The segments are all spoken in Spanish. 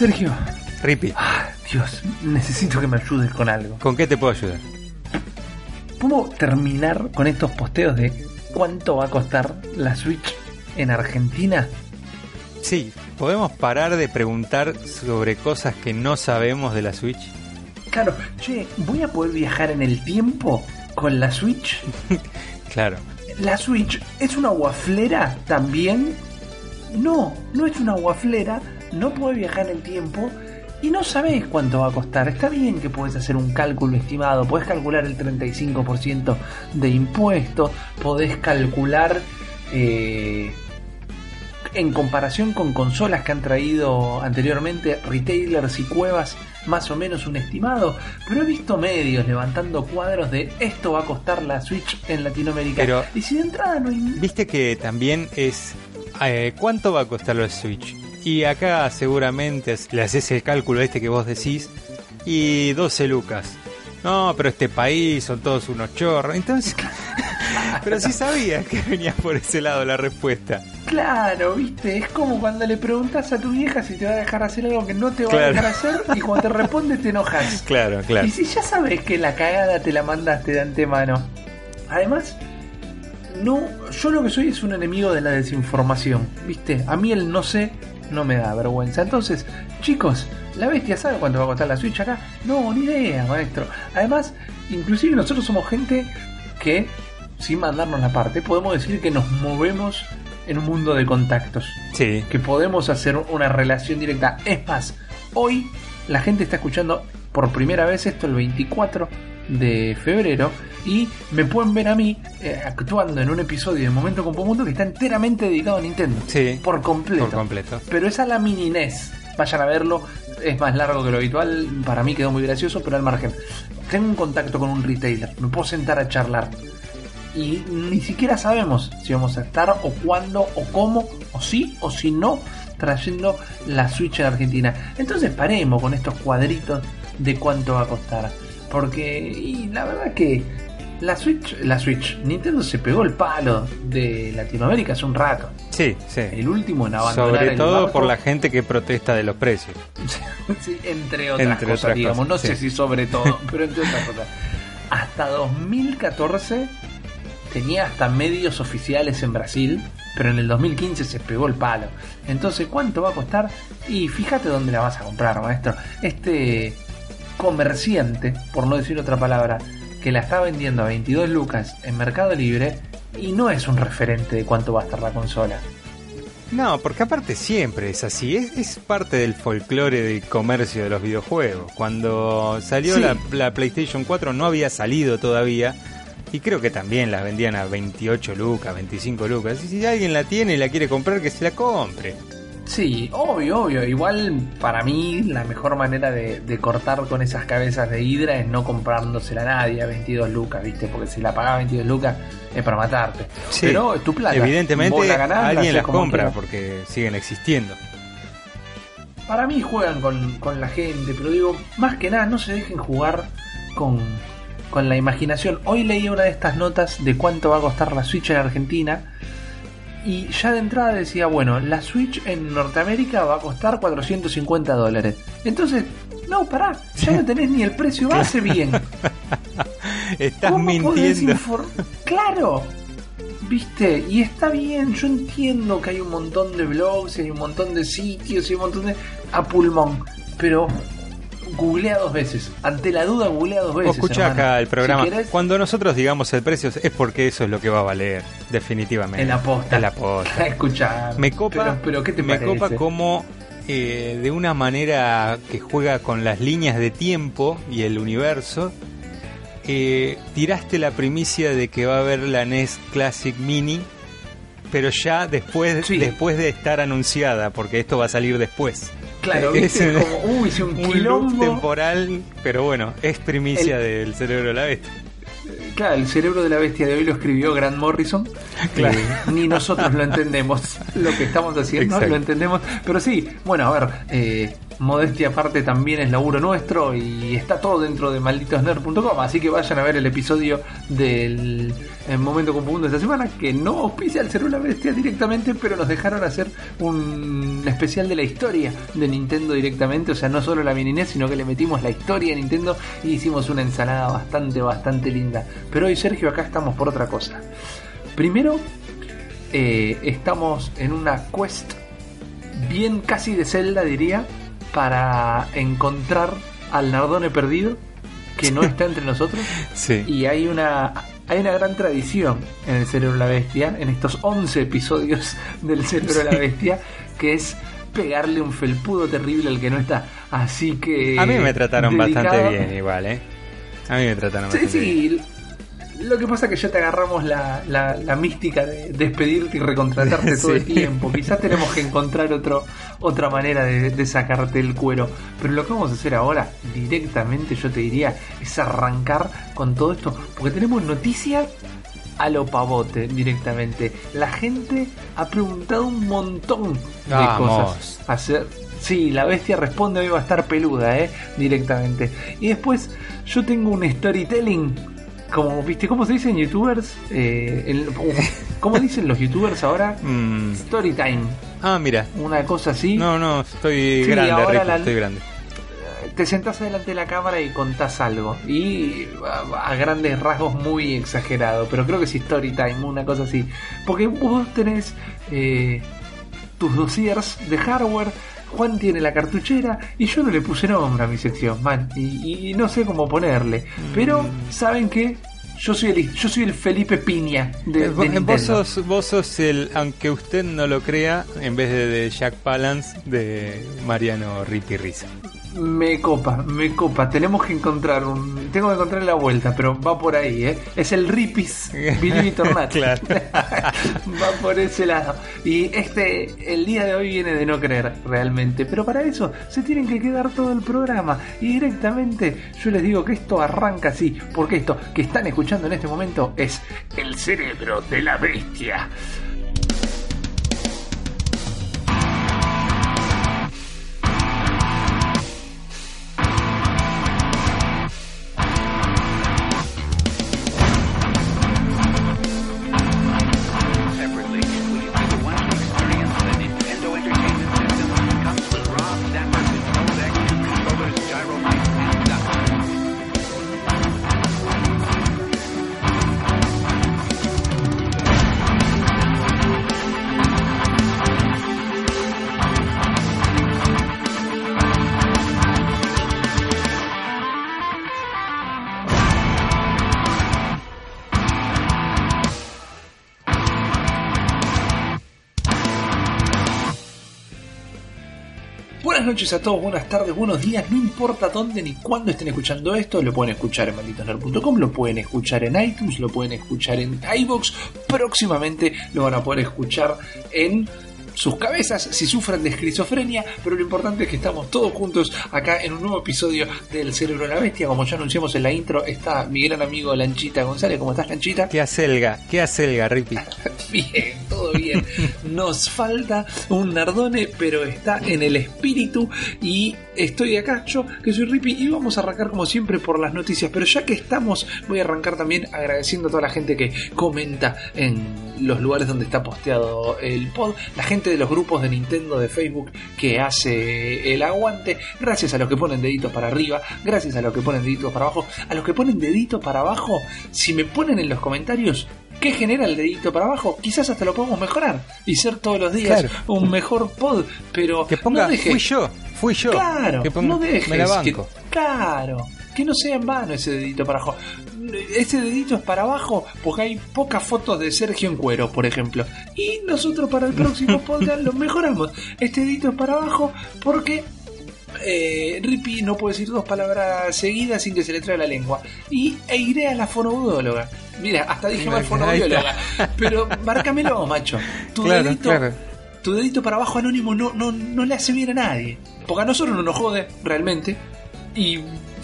Sergio. Ripi. Ah, Dios, necesito que me ayudes con algo. ¿Con qué te puedo ayudar? ¿Cómo terminar con estos posteos de cuánto va a costar la Switch en Argentina? Sí, ¿podemos parar de preguntar sobre cosas que no sabemos de la Switch? Claro, che, ¿voy a poder viajar en el tiempo con la Switch? claro. ¿La Switch es una guaflera también? No, no es una guaflera, no puede viajar en el tiempo y no sabes cuánto va a costar. Está bien que puedes hacer un cálculo estimado, podés calcular el 35% de impuestos, podés calcular eh, en comparación con consolas que han traído anteriormente retailers y cuevas más o menos un estimado, pero he visto medios levantando cuadros de esto va a costar la Switch en Latinoamérica. Pero- y si de entrada no hay... Viste que también es eh, cuánto va a costar la Switch. Y acá seguramente le haces el cálculo este que vos decís y 12 lucas. No, pero este país son todos unos chorros. Entonces, pero sí sabías que venía por ese lado la respuesta. Claro, viste, es como cuando le preguntas a tu vieja si te va a dejar hacer algo que no te va Claro. a dejar hacer y cuando te responde te enojas. Claro, claro. Y si ya sabes que la cagada te la mandaste de antemano. Además, no, yo lo que soy es un enemigo de la desinformación, ¿viste? A mí el no sé no me da vergüenza. Entonces, chicos, ¿la bestia sabe cuánto va a costar la Switch acá? No, ni idea, maestro. Además, inclusive nosotros somos gente que, sin mandarnos la parte, podemos decir que nos movemos en un mundo de contactos Sí, que podemos hacer una relación directa. Es más, hoy la gente está escuchando por primera vez esto el 24 de febrero y me pueden ver a mí eh, actuando en un episodio de Momento con Mundo que está enteramente dedicado a Nintendo. sí. Por completo. Por completo. Pero es a la mini NES. Vayan a verlo. Es más largo que lo habitual. Para mí quedó muy gracioso, pero al margen. Tengo un contacto con un retailer. Me puedo sentar a charlar. Y ni siquiera sabemos si vamos a estar o cuándo o cómo o sí o si no trayendo la Switch en Argentina. Entonces paremos con estos cuadritos de cuánto va a costar. Porque y la verdad que la Switch, la Switch, Nintendo se pegó el palo de Latinoamérica hace un rato. Sí, sí. El último en abandonar Sobre el todo barco. por la gente que protesta de los precios. Sí, entre otras Entre cosas, otras digamos. cosas, no sé si sobre todo, pero entre otras cosas. Hasta 2014 tenía hasta medios oficiales en Brasil, pero en el 2015 se pegó el palo. Entonces, ¿cuánto va a costar? Y fíjate dónde la vas a comprar, maestro. Este comerciante, por no decir otra palabra, que la está vendiendo a 22 lucas en Mercado Libre y no es un referente de cuánto va a estar la consola. No, porque aparte siempre es así, es, es parte del folclore del comercio de los videojuegos. Cuando salió Sí. la, la PlayStation 4 no había salido todavía y creo que también las vendían a 28 lucas, 25 lucas. Y si alguien la tiene y la quiere comprar, que se la compre. Sí, obvio, obvio. Igual para mí la mejor manera de, de cortar con esas cabezas de hidra es no comprándosela a nadie a 22 lucas, ¿viste? Porque si la pagás a 22 lucas es para matarte. Sí, Pero es tu plata. Evidentemente la ganás, la alguien las como compra quieras. porque siguen existiendo. Para mí juegan con, con la gente, pero digo, más que nada, no se dejen jugar con, con la imaginación. Hoy leí una de estas notas de cuánto va a costar la Switch en Argentina. Y ya de entrada decía, bueno, la Switch en Norteamérica va a costar 450 dólares. Entonces, no, pará, ya no tenés ni el precio base bien. Estás ¿Cómo mintiendo. Claro, viste, y está bien, yo entiendo que hay un montón de blogs, y hay un montón de sitios y un montón de. a pulmón, pero googlea dos veces. Ante la duda, googlea dos veces. escuchá hermano. acá el programa. Si querés, Cuando nosotros digamos el precio es porque eso es lo que va a valer, definitivamente. en la posta. En la posta. Escuchá. Me copa, Pero, pero ¿qué te me parece? copa como eh, de una manera que juega con las líneas de tiempo y el universo. eh, tiraste la primicia de que va a haber la NES Classic Mini, pero ya después, Sí. después de estar anunciada, porque esto va a salir después. Claro, Es viste, un- como, uy, hice un, Un loop temporal, pero bueno, es primicia del cerebro de la bestia. Claro, el cerebro de la bestia de hoy lo escribió Grant Morrison. Claro. Eh, ni nosotros lo entendemos. Lo que estamos haciendo Exacto. lo entendemos. Pero sí, bueno, a ver, eh, modestia aparte también es laburo nuestro y está todo dentro de malditosnerd.com, así que vayan a ver el episodio del eh, Momento con Punto de esta semana, que no auspicia al la Bestia directamente, pero nos dejaron hacer un especial de la historia de Nintendo directamente, o sea, no solo la mininés, sino que le metimos la historia de Nintendo y hicimos una ensalada bastante, bastante linda. Pero hoy, Sergio, acá estamos por otra cosa. Primero, eh, estamos en una quest bien casi de Zelda, diría, para encontrar al Nardone perdido que no está entre nosotros. Sí. Y hay una, hay una gran tradición en el Cerebro de la Bestia, en estos 11 episodios del Cerebro de la Bestia, que es pegarle un felpudo terrible al que no está. Así que. A mí me trataron dedicado- bastante bien igual, ¿eh? A mí me trataron Sí, bastante bien. sí. Lo que pasa es que ya te agarramos la, la, la mística de despedirte y recontratarte todo el tiempo. Quizás tenemos que encontrar otro, otra manera de, de sacarte el cuero. Pero lo que vamos a hacer ahora, directamente yo te diría, es arrancar con todo esto. Porque tenemos noticias a lo pavote directamente. La gente ha preguntado un montón de Vamos. cosas. Hacer. Sí, la bestia responde hoy va a estar peluda, eh, directamente. Y después yo tengo un storytelling. Como, ¿viste? ¿Cómo se dice en youtubers? Eh, el- ¿Cómo dicen los youtubers ahora? Mm. Storytime. Ah, mira. Una cosa así. No, no, estoy Sí, grande, la- estoy grande. te sentás delante de la cámara y contás algo. Y a, a grandes rasgos muy exagerado. Pero creo que es story time, una cosa así. Porque vos tenés eh, tus dossiers de hardware. Juan tiene la cartuchera y yo no le puse nombre a mi sección, man. Y, y no sé cómo ponerle. Pero, ¿saben qué? Yo soy el, yo soy el Felipe Piña de, Eh, de vos, Nintendo. vos sos, vos sos el, aunque usted no lo crea, en vez de, de Jack Palance, de Mariano Ripi Risa. Me copa, me copa. Tenemos que encontrar un. Tengo que encontrar la vuelta, pero va por ahí, ¿eh? Es el Ripis Not. Claro. va por ese lado. Y este, el día de hoy viene de no creer realmente. Pero para eso se tienen que quedar todo el programa. Y directamente yo les digo que esto arranca así. Porque esto que están escuchando en este momento es el cerebro de la bestia. Noches a todos, buenas tardes, buenos días, no importa dónde ni cuándo estén escuchando esto, lo pueden escuchar en malditosnerd.com, lo pueden escuchar en iTunes, lo pueden escuchar en iVoox, próximamente lo van a poder escuchar en sus cabezas si sufren de esquizofrenia, pero lo importante es que estamos todos juntos acá en un nuevo episodio del Cerebro de la Bestia, como ya anunciamos en la intro, está mi gran amigo Lanchita González, ¿cómo estás Lanchita? ¿Qué acelga? ¿Qué acelga, Ripi? Bien, todo bien. Nos falta un Nardone, pero está en el espíritu. Y estoy acá, yo que soy Rippy, y vamos a arrancar como siempre por las noticias. Pero ya que estamos, voy a arrancar también agradeciendo a toda la gente que comenta en los lugares donde está posteado el pod, la gente de los grupos de Nintendo de Facebook que hace el aguante, gracias a los que ponen deditos para arriba, gracias a los que ponen deditos para abajo, a los que ponen dedito para abajo, si me ponen en los comentarios ¿Qué genera el dedito para abajo? Quizás hasta lo podemos mejorar y ser todos los días Claro. un mejor pod, pero Que ponga, no dejes- fui yo, fui yo. Claro, que ponga, no dejes me la que- banco. claro, que no sea en vano ese dedito para abajo. Ese dedito es para abajo porque hay pocas fotos de Sergio en cuero, por ejemplo. Y nosotros para el próximo podcast lo mejoramos. Este dedito es para abajo porque eh, Rippy no puede decir dos palabras seguidas sin que se le traiga la lengua. Y e iré a la fonoaudióloga. Mira, hasta dije mal fonoaudióloga. Pero márcamelo, macho. Tu Claro, dedito claro. tu dedito para abajo anónimo no, no, no le hace bien a nadie. Porque a nosotros no nos jode, realmente. Y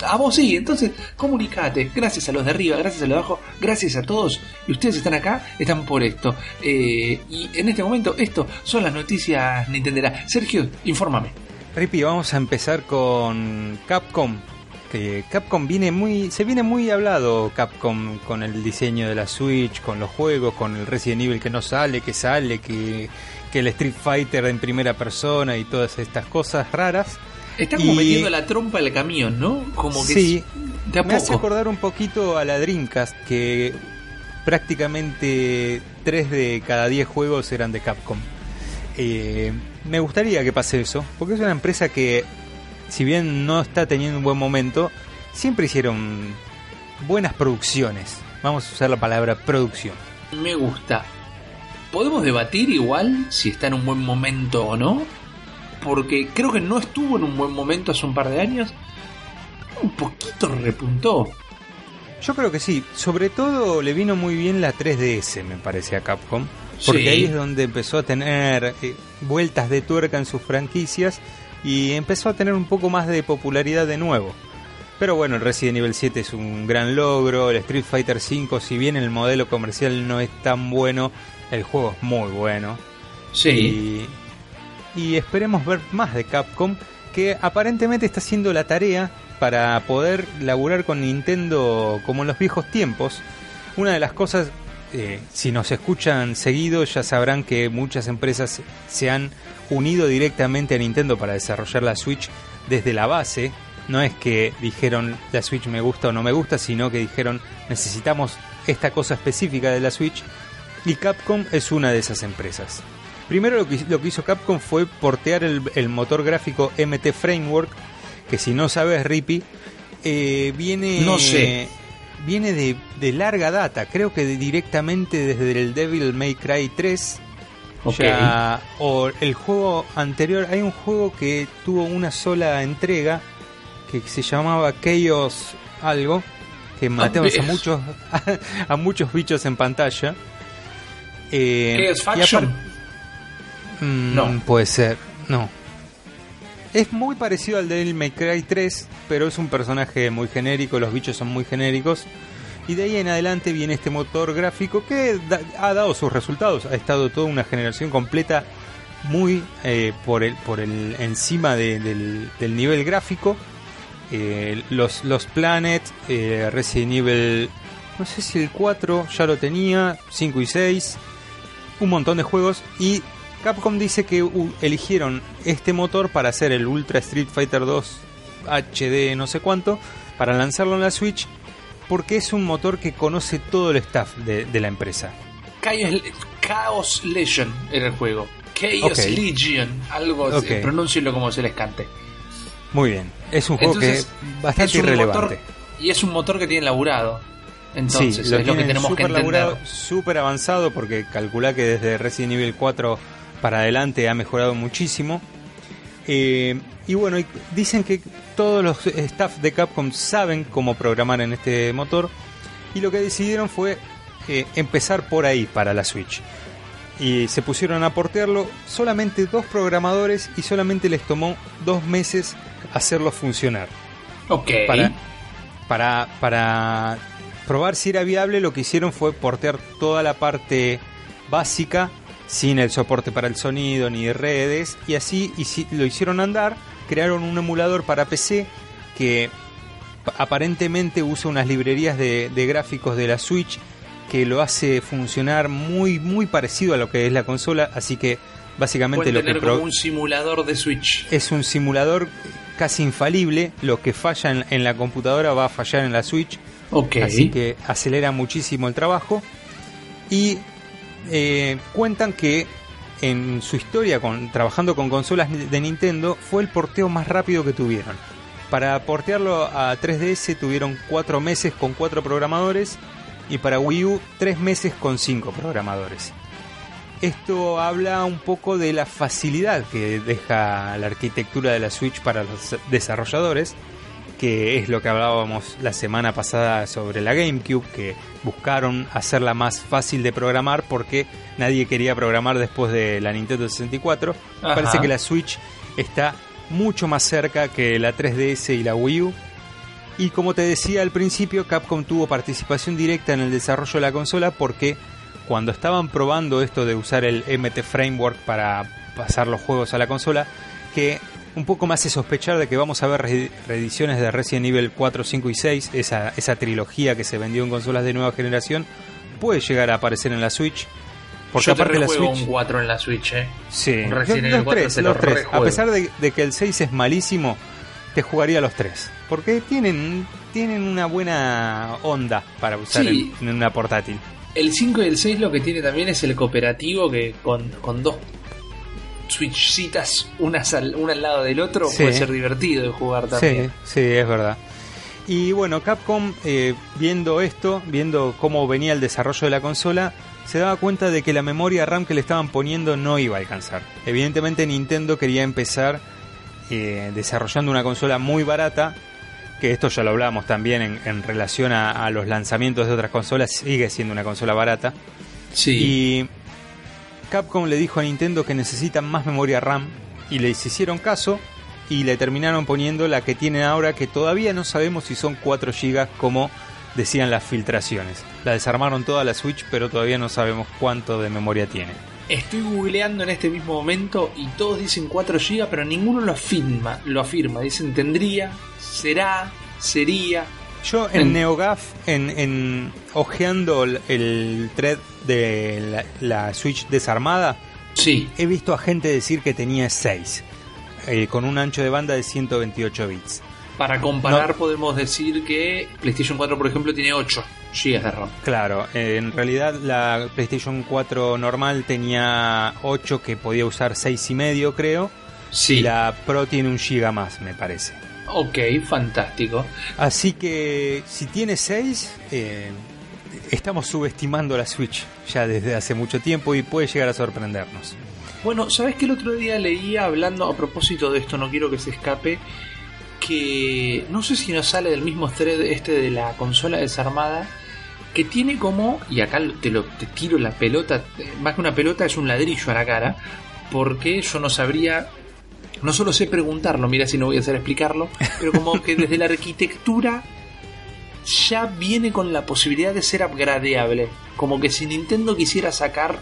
a vos sí, entonces comunicate. Gracias a los de arriba, gracias a los de abajo, gracias a todos. Y ustedes están acá, están por esto. Eh, y en este momento, esto son las noticias Nintendera. Sergio, infórmame. Rippy, vamos a empezar con Capcom. Que Capcom viene muy. Se viene muy hablado Capcom con el diseño de la Switch, con los juegos, con el Resident Evil que no sale, que sale, que, que el Street Fighter en primera persona y todas estas cosas raras. Está como Y- metiendo la trompa al camión, ¿no? Como que Sí, es- me hace acordar un poquito a la Dreamcast, que prácticamente 3 de cada 10 juegos eran de Capcom. Eh, me gustaría que pase eso, porque es una empresa que, si bien no está teniendo un buen momento, siempre hicieron buenas producciones. Vamos a usar la palabra producción. Me gusta. ¿Podemos debatir igual si está en un buen momento o no? Porque creo que no estuvo en un buen momento hace un par de años. Un poquito repuntó. Yo creo que sí, sobre todo le vino muy bien la 3DS, me parece, a Capcom, porque Sí. ahí es donde empezó a tener eh, vueltas de tuerca en sus franquicias y empezó a tener un poco más de popularidad de nuevo. Pero bueno, el Resident Evil 7 es un gran logro, el Street Fighter 5, si bien el modelo comercial no es tan bueno, el juego es muy bueno. Sí. Y, y esperemos ver más de Capcom, que aparentemente está haciendo la tarea para poder laburar con Nintendo como en los viejos tiempos. Una de las cosas, eh, si nos escuchan seguido, ya sabrán que muchas empresas se han unido directamente a Nintendo para desarrollar la Switch desde la base. No es que dijeron la Switch me gusta o no me gusta, sino que dijeron necesitamos esta cosa específica de la Switch y Capcom es una de esas empresas. Primero lo que, lo que hizo Capcom fue portear el, el motor gráfico MT Framework, que si no sabes, Rippy, eh, viene, No sé. viene de, de larga data, creo que de- directamente desde el Devil May Cry 3. Ok. Ya- o el juego anterior, hay un juego que tuvo una sola entrega que se llamaba Chaos algo, que matamos a muchos a muchos bichos en pantalla. Eh, ¿Qué es y Faction? Mm, No. Puede ser, no. Es muy parecido al de May Cry 3, pero es un personaje muy genérico, los bichos son muy genéricos. Y de ahí en adelante viene este motor gráfico que ha dado sus resultados. Ha estado toda una generación completa muy eh, por el por el encima de- del, nivel gráfico. Eh, los, los Planet, eh, Resident Evil, no sé si el 4 ya lo tenía, 5 y 6, un montón de juegos. Y Capcom dice que eligieron este motor para hacer el Ultra Street Fighter 2 HD no sé cuánto, para lanzarlo en la Switch, porque es un motor que conoce todo el staff de, de la empresa. Chaos, Legion era el juego. Chaos Ok. Legion. Algo así. Pronúncienlo como se les cante. Muy bien, es un juego Entonces, que es bastante es un irrelevante. motor- y es un motor que tiene laburado. Entonces, sí, es lo lo que tenemos que súper entender. laburado, súper avanzado, porque calcula que desde Resident Evil 4 para adelante ha mejorado muchísimo. Eh, y bueno, dicen que todos los staff de Capcom saben cómo programar en este motor. Y lo que decidieron fue eh, empezar por ahí para la Switch. Y se pusieron a portearlo solamente dos programadores y solamente les tomó dos meses hacerlo funcionar Ok. para, para, para probar si era viable, lo que hicieron fue portear toda la parte básica sin el soporte para el sonido ni redes y así lo hicieron andar, crearon un emulador para PC que pa- aparentemente usa unas librerías de, de gráficos de la Switch que lo hace funcionar muy muy parecido a lo que es la consola, así que básicamente lo que tener como un simulador de Switch. es un simulador casi infalible. Lo que falla en, en la computadora va a fallar en la Switch. Ok. Así que acelera muchísimo el trabajo. Y eh, cuentan que en su historia trabajando con consolas de Nintendo fue el porteo más rápido que tuvieron. Para portearlo a 3DS tuvieron 4 meses con 4 programadores y para Wii U 3 meses con 5 programadores. Esto habla un poco de la facilidad que deja la arquitectura de la Switch para los desarrolladores, que es lo que hablábamos la semana pasada sobre la GameCube, que buscaron hacerla más fácil de programar porque nadie quería programar después de la Nintendo 64. Ajá. Parece que la Switch está mucho más cerca que la 3DS y la Wii U. Y como te decía al principio, Capcom tuvo participación directa en el desarrollo de la consola porque cuando estaban probando esto de usar el MT Framework para pasar los juegos a la consola, que un poco me hace sospechar de que vamos a ver re- reediciones de Resident Evil 4, 5 y 6, esa, esa trilogía que se vendió en consolas de nueva generación, puede llegar a aparecer en la Switch. Porque Yo te aparte la rejuego Switch... un 4 en la Switch, eh. Sí, Un Yo- Resident Evil los 4 tres, te lo los tres. A pesar de, de que el 6 es malísimo, te jugaría los tres. Porque tienen, tienen una buena onda para usar Sí. en, en una portátil. El 5 y el 6 lo que tiene también es el cooperativo que con, con dos switchcitas unas al, una al lado del otro Sí. puede ser divertido de jugar también. Sí, sí, es verdad. Y bueno, Capcom, eh, viendo esto, viendo cómo venía el desarrollo de la consola, se daba cuenta de que la memoria RAM que le estaban poniendo no iba a alcanzar. Evidentemente Nintendo quería empezar eh, desarrollando una consola muy barata, que esto ya lo hablábamos también en, en relación a, a los lanzamientos de otras consolas, sigue siendo una consola barata. Sí. Capcom le dijo a Nintendo que necesitan más memoria RAM y les hicieron caso y le terminaron poniendo la que tienen ahora que todavía no sabemos si son 4 GB como decían las filtraciones. La desarmaron toda la Switch pero todavía no sabemos cuánto de memoria tiene. Estoy googleando en este mismo momento y todos dicen 4 GB, pero ninguno lo afirma. Lo afirma. Dicen tendría, será, sería. Yo en En- NeoGAF, en, en ojeando el, el thread de la, la Switch desarmada, Sí. he visto a gente decir que tenía 6, con un ancho de banda de 128 bits. Para comparar, podemos decir que PlayStation 4, por ejemplo, tiene 8 GB de RAM. Claro, eh, en realidad la PlayStation 4 normal tenía 8 que podía usar 6 y medio creo. Sí. Y la Pro tiene un giga más, me parece. Ok, fantástico. Así que si tiene 6, eh, estamos subestimando la Switch ya desde hace mucho tiempo y puede llegar a sorprendernos. Bueno, ¿sabes que el otro día leía hablando a propósito de esto? No quiero que se escape. Que no sé si nos sale del mismo thread este de la consola desarmada. Que tiene como, y acá te, lo, te tiro la pelota, eh, más que una pelota es un ladrillo a la cara. Porque yo no sabría, no solo sé preguntarlo, mira si no voy a hacer explicarlo, pero como que desde la arquitectura ya viene con la posibilidad de ser upgradeable. Como que si Nintendo quisiera sacar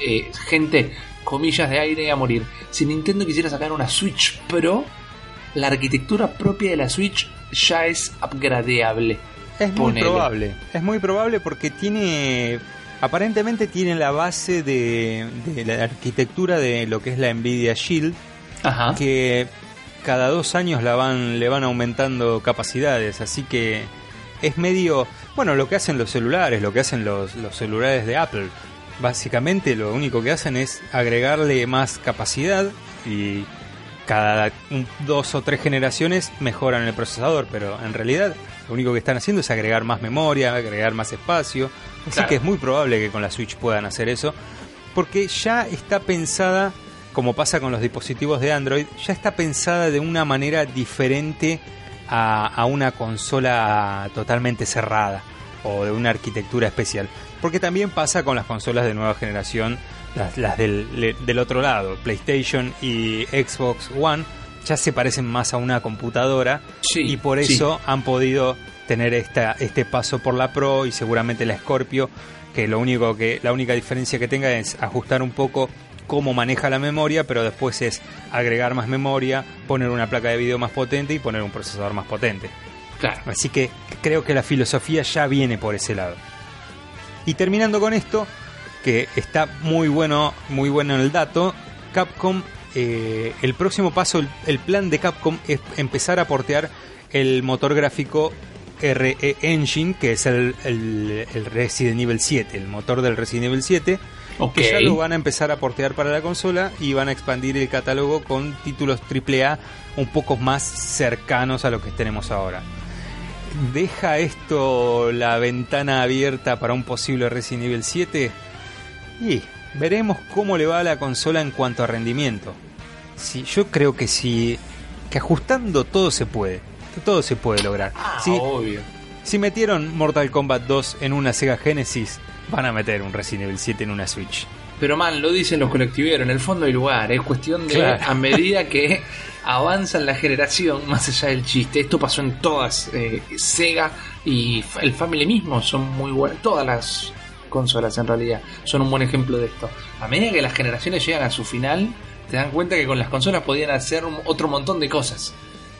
eh, gente, comillas de aire a morir. Si Nintendo quisiera sacar una Switch Pro, la arquitectura propia de la Switch ya es upgradeable. Es muy Ponele. probable, es muy probable porque tiene, aparentemente tiene la base de, de la arquitectura de lo que es la Nvidia Shield, Ajá. que cada dos años la van, le van aumentando capacidades, así que es medio, bueno, lo que hacen los celulares, lo que hacen los, los celulares de Apple. Básicamente lo único que hacen es agregarle más capacidad y cada un- dos o tres generaciones mejoran el procesador, pero en realidad lo único que están haciendo es agregar más memoria, agregar más espacio. Así Claro. que es muy probable que con la Switch puedan hacer eso, porque ya está pensada, como pasa con los dispositivos de Android, ya está pensada de una manera diferente a, a una consola totalmente cerrada o de una arquitectura especial. Porque también pasa con las consolas de nueva generación, las, las del, le- del otro lado, PlayStation y Xbox One, ya se parecen más a una computadora Sí, y por sí. eso han podido tener esta, este paso por la Pro y seguramente la Scorpio, que lo único que la única diferencia que tenga es ajustar un poco cómo maneja la memoria, pero después es agregar más memoria, poner una placa de video más potente y poner un procesador más potente. Claro. Así que creo que la filosofía ya viene por ese lado. Y terminando con esto, que está muy bueno, muy bueno en el dato, Capcom, eh, el próximo paso, el, el plan de Capcom es empezar a portear el motor gráfico RE Engine, que es el, el- el Resident Evil 7, el motor del Resident Evil 7, Que ya lo van a empezar a portear para la consola y van a expandir el catálogo con títulos AAA un poco más cercanos a lo que tenemos ahora. ¿Deja esto la ventana abierta para un posible Resident Evil 7? Y veremos cómo le va a la consola en cuanto a rendimiento. Si, yo creo que si que ajustando todo se puede. Todo se puede lograr. Ah, Si- obvio. si metieron Mortal Kombat 2 en una Sega Genesis, van a meter un Resident Evil 7 en una Switch. Pero man, lo dicen los colectiveros, en el fondo hay lugar, es cuestión de Claro. a medida que avanza la generación, más allá del chiste, esto pasó en todas, eh, Sega y el Family mismo son muy buenas, todas las consolas en realidad son un buen ejemplo de esto. A medida que las generaciones llegan a su final, te dan cuenta que con las consolas podían hacer otro montón de cosas.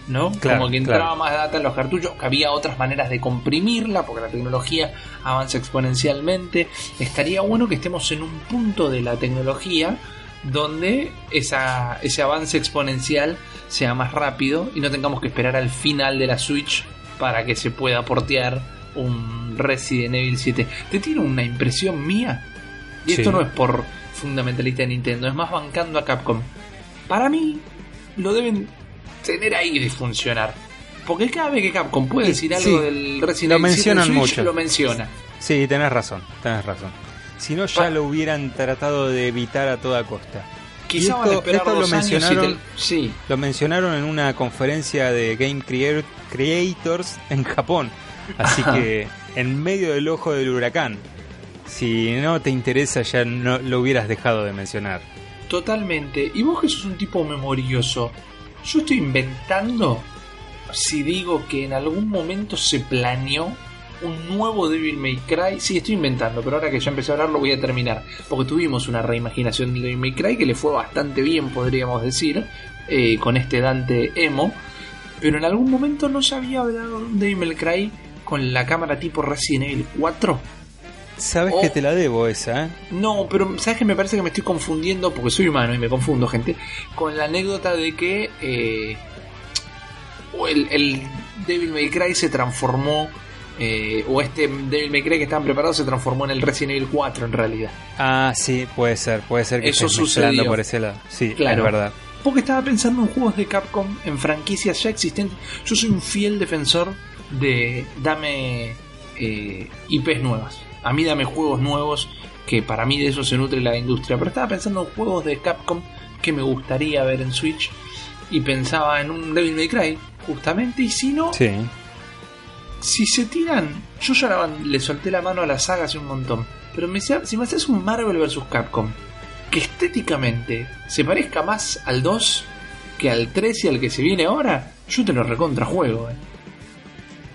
¿No? Claro, Como que entraba claro. más data en los cartuchos, que había otras maneras de comprimirla, porque la tecnología avanza exponencialmente. Estaría bueno que estemos en un punto de la tecnología donde esa, ese avance exponencial sea más rápido y no tengamos que esperar al final de la Switch para que se pueda portear un Resident Evil 7. ¿Te tiene una impresión mía? Y esto no es por fundamentalista de Nintendo, es más bancando a Capcom. Para mí, lo deben tener ahí de funcionar. Porque cada vez que Capcom puede decir algo sí. del Resident Lo Evil 7 en mencionan Switch, mucho. lo menciona. Sí, tenés razón, tenés razón. Si no, ya Pa- lo hubieran tratado de evitar a toda costa. Quizá Y van a esto- esperar esto lo y te- mencionaron- Sí, Lo mencionaron en una conferencia de Game Creator- Creators en Japón. Así Ajá. que en medio del ojo del huracán. Si no te interesa ya no lo hubieras dejado de mencionar. totalmente. Y vos que sos un tipo memorioso, yo estoy inventando si digo que en algún momento se planeó un nuevo Devil May Cry. Sí, estoy inventando, pero ahora que ya empecé a hablar lo voy a terminar. Porque tuvimos una reimaginación de Devil May Cry que le fue bastante bien, podríamos decir, eh, con este Dante Emo. Pero en algún momento no se había hablado de Devil May Cry con la cámara tipo Resident Evil 4. Sabes Oh. que te la debo esa, ¿eh? No, pero ¿sabes que Me parece que me estoy confundiendo, porque soy humano y me confundo, gente, con la anécdota de que eh, el, el Devil May Cry se transformó, eh, o este Devil May Cry que estaban preparados se transformó en el Resident Evil 4 en realidad. Ah, sí, puede ser, puede ser que Eso sucedió. por ese lado. Sí, Claro. es verdad. Porque estaba pensando en juegos de Capcom, en franquicias ya existentes. Yo soy un fiel defensor de dame eh, IPs nuevas. A mí dame juegos nuevos, que para mí de eso se nutre la industria. Pero estaba pensando en juegos de Capcom que me gustaría ver en Switch. Y pensaba en un Devil May Cry, justamente. Y si no, Sí. si se tiran, yo ya le solté la mano a la saga hace un montón. Pero me, si me haces un Marvel vs. Capcom, que estéticamente se parezca más al 2 que al 3 y al que se viene ahora, yo te lo recontra juego. Eh.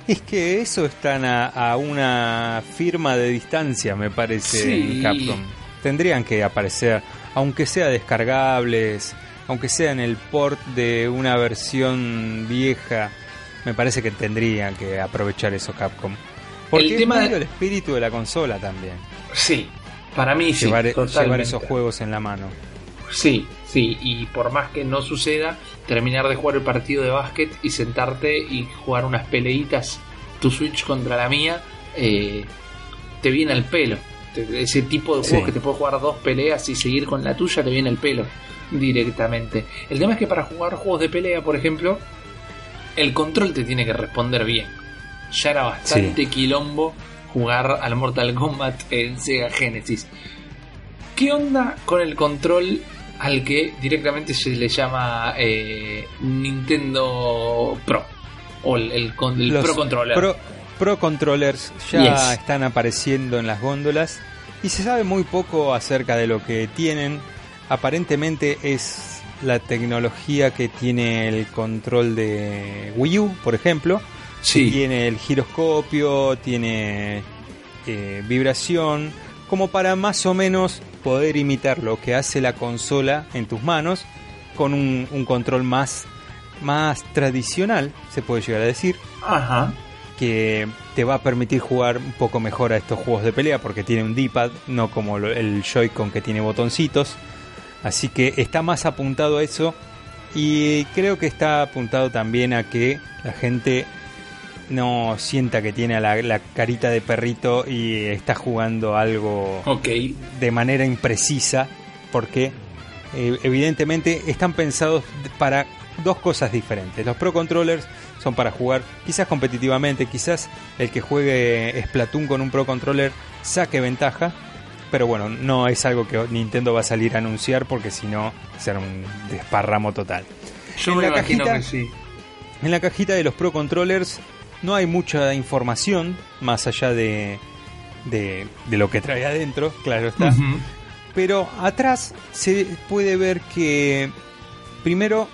Es que eso están a, a una firma de distancia, me parece, Sí. en Capcom. Tendrían que aparecer, aunque sea descargables, aunque sea en el port de una versión vieja, me parece que tendrían que aprovechar eso Capcom. Porque El tema es de- el espíritu de la consola también. Sí, para mí sí. totalmente. llevar esos juegos en la mano. Sí, sí, y por más que no suceda, terminar de jugar el partido de básquet y sentarte y jugar unas peleitas, tu Switch contra la mía, eh, te viene al pelo. Ese tipo de juegos Sí. que te puedes jugar dos peleas y seguir con la tuya, te viene al pelo directamente. El tema es que para jugar juegos de pelea, por ejemplo, el control te tiene que responder bien. Ya era bastante quilombo jugar al Mortal Kombat en Sega Genesis. ¿Qué onda con el control al que directamente se le llama eh, Nintendo Pro? O el, el Pro Controller. Pro, Pro Controllers ya Yes. están apareciendo en las góndolas y se sabe muy poco acerca de lo que tienen. Aparentemente es la tecnología que tiene el control de Wii U, por ejemplo. sí, Tiene el giroscopio, tiene eh, vibración, como para más o menos poder imitar lo que hace la consola en tus manos con un, un control más, más tradicional, se puede llegar a decir ajá. que te va a permitir jugar un poco mejor a estos juegos de pelea porque tiene un D-pad, no como el Joy-Con que tiene botoncitos. Así que está más apuntado a eso y creo que está apuntado también a que la gente no sienta que tiene la, la carita de perrito y está jugando algo de manera imprecisa porque eh, evidentemente están pensados para dos cosas diferentes. Los Pro Controllers son para jugar quizás competitivamente, quizás el que juegue Splatoon con un Pro Controller saque ventaja, pero bueno, no es algo que Nintendo va a salir a anunciar porque si no será un desparramo total. Yo En me la imagino cajita- que sí. En la cajita de los Pro Controllers no hay mucha información más allá de, de, de lo que trae adentro, claro está. Pero atrás se puede ver que primero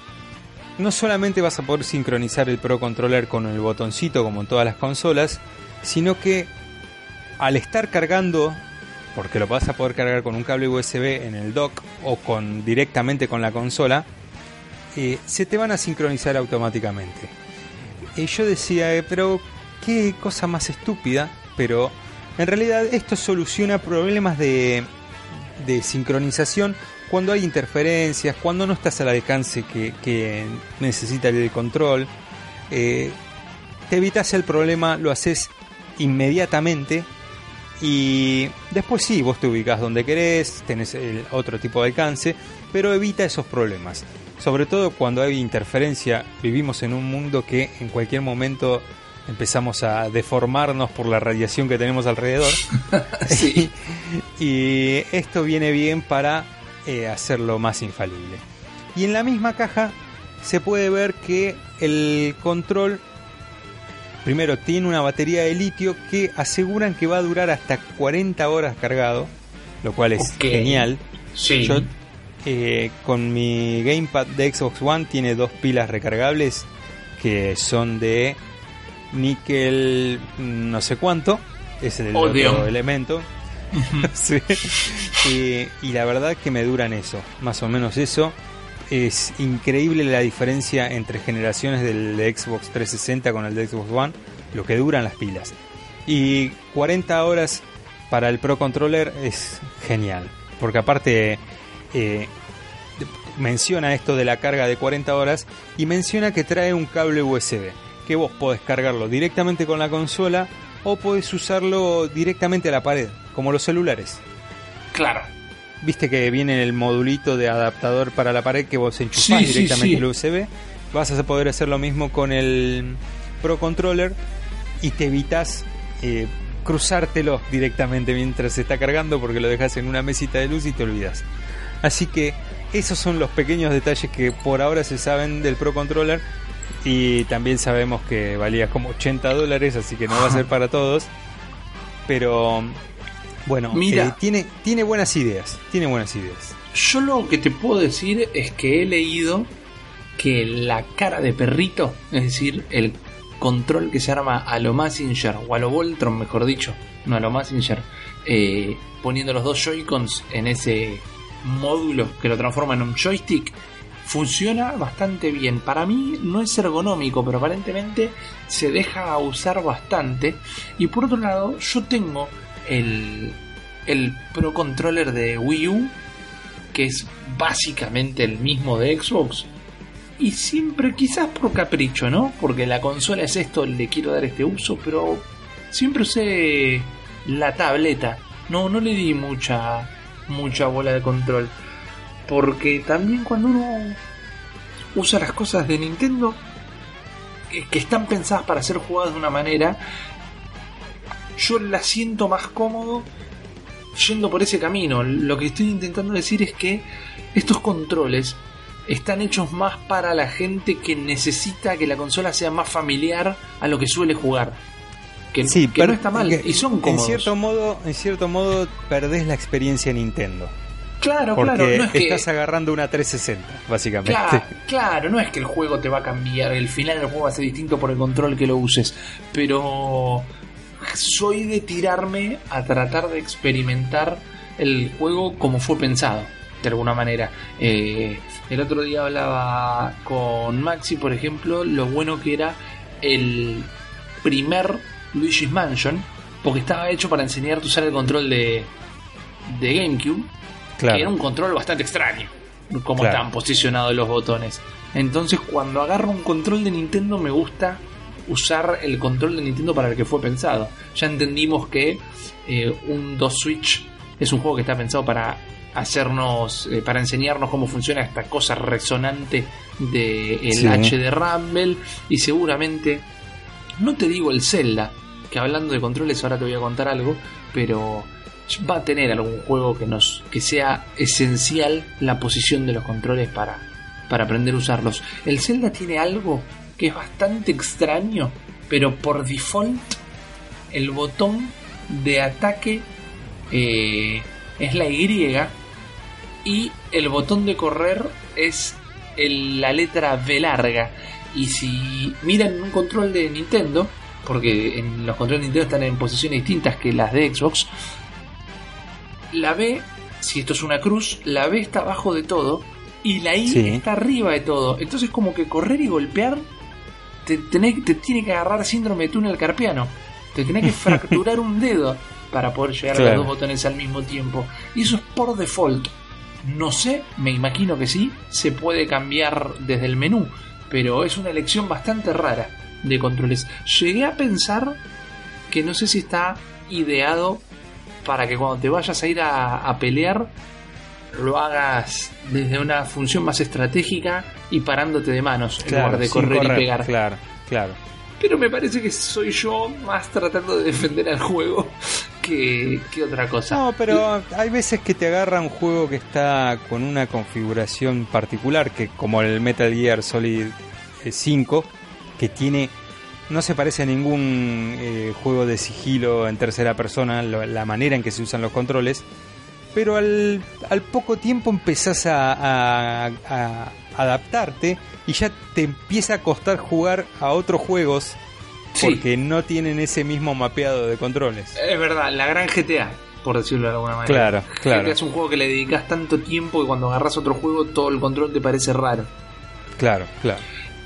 no solamente vas a poder sincronizar el Pro Controller con el botoncito como en todas las consolas, sino que al estar cargando porque lo vas a poder cargar con un cable USB en el dock o con directamente con la consola, eh, se te van a sincronizar automáticamente. Y yo decía, eh, pero qué cosa más estúpida, pero en realidad esto soluciona problemas de, de sincronización cuando hay interferencias, cuando no estás al alcance que, que necesita el control. Eh, te evitas el problema, lo haces inmediatamente y después sí, vos te ubicas donde querés, tenés el otro tipo de alcance, pero evita esos problemas. Sobre todo cuando hay interferencia, vivimos en un mundo que en cualquier momento empezamos a deformarnos por la radiación que tenemos alrededor. Sí. y esto viene bien para eh, hacerlo más infalible. Y en la misma caja se puede ver que el control primero tiene una batería de litio que aseguran que va a durar hasta 40 horas cargado, lo cual es genial. Sí. Yo eh, con mi gamepad de Xbox One tiene dos pilas recargables que son de níquel mm, no sé cuánto, es el otro elemento. Sí. y, y la verdad que me duran eso, más o menos eso. Es increíble la diferencia entre generaciones del de Xbox 360 con el de Xbox One, lo que duran las pilas. Y 40 horas para el Pro Controller es genial, porque aparte eh, menciona esto de la carga de 40 horas y menciona que trae un cable USB, que vos podés cargarlo directamente con la consola o podés usarlo directamente a la pared, como los celulares. Claro. Viste que viene el modulito de adaptador para la pared que vos enchufás Sí, sí, directamente sí. el USB. Vas a poder hacer lo mismo con el Pro Controller y te evitas eh, cruzártelo directamente mientras se está cargando porque lo dejas en una mesita de luz y te olvidas. Así que esos son los pequeños detalles que por ahora se saben del Pro Controller y también sabemos que valía como 80 dólares, así que no va a ser para todos. Pero bueno, Mira. eh, tiene, tiene buenas ideas, tiene buenas ideas. Yo lo que te puedo decir es que he leído que la cara de perrito, es decir, el control que se arma a lo Massinger o a lo Voltron, mejor dicho, no a lo Massinger, eh, poniendo los dos Joy-Cons en ese módulo que lo transforma en un joystick, funciona bastante bien. Para mí no es ergonómico, pero aparentemente se deja usar bastante. Y por otro lado, yo tengo el, el Pro Controller de Wii U, que es básicamente el mismo de Xbox. Y siempre, quizás por capricho, ¿no? Porque la consola es esto, le quiero dar este uso, pero siempre usé la tableta. No, no le di mucha, mucha bola de control. Porque también cuando uno usa las cosas de Nintendo, que, que están pensadas para ser jugadas de una manera, yo la siento más cómodo yendo por ese camino. Lo que estoy intentando decir es que estos controles están hechos más para la gente que necesita que la consola sea más familiar a lo que suele jugar. Que, Sí, que pero no está mal. que Y son en cómodos. cierto modo, en cierto modo perdés la experiencia Nintendo, claro, porque claro. No es que, estás agarrando una 360, básicamente. Claro, claro, no es que el juego te va a cambiar, el final del juego va a ser distinto por el control que lo uses, pero soy de tirarme a tratar de experimentar el juego como fue pensado, de alguna manera. Eh, el otro día hablaba con Maxi, por ejemplo, lo bueno que era el primer Luigi's Mansion, porque estaba hecho para enseñarte a usar el control de, de GameCube Claro. que era un control bastante extraño, como Claro. están posicionados los botones. Entonces, cuando agarro un control de Nintendo, me gusta usar el control de Nintendo para el que fue pensado. Ya entendimos que eh, un 2 Switch es un juego que está pensado para hacernos, eh, para enseñarnos cómo funciona esta cosa resonante de el Sí. H de Rumble y seguramente, no te digo el Zelda, que hablando de controles ahora te voy a contar algo, pero va a tener algún juego que nos que sea esencial la posición de los controles para, para aprender a usarlos. El Zelda tiene algo que es bastante extraño, pero por default el botón de ataque eh, es la Y y el botón de correr es la letra V larga. Y si miran un control de Nintendo, porque en los controles de Nintendo están en posiciones distintas que las de Xbox, la B, si esto es una cruz, la B está abajo de todo y la I Sí. está arriba de todo. Entonces como que correr y golpear te, tenés- te tiene que agarrar síndrome de túnel carpiano. Te tenés que fracturar un dedo para poder llegar a los dos botones al mismo tiempo. Y eso es por default. No sé, me imagino que sí, se puede cambiar desde el menú, pero es una elección bastante rara de controles. Llegué a pensar que no sé si está ideado para que cuando te vayas a ir a, a pelear lo hagas desde una función más estratégica y parándote de manos en lugar de correr, y pegar. Claro, claro. Pero me parece que soy yo más tratando de defender al juego que, que otra cosa. No, pero hay veces que te agarra un juego que está con una configuración particular, que como el Metal Gear Solid eh, 5, que tiene no se parece a ningún eh, juego de sigilo en tercera persona, lo- la manera en que se usan los controles, pero al, al poco tiempo empezás a, a- a adaptarte y ya te empieza a costar jugar a otros juegos Sí. porque no tienen ese mismo mapeado de controles. Es verdad, la gran GTA, por decirlo de alguna manera. Claro, claro. GTA es un juego que le dedicas tanto tiempo que cuando agarras otro juego todo el control te parece raro. Claro, claro.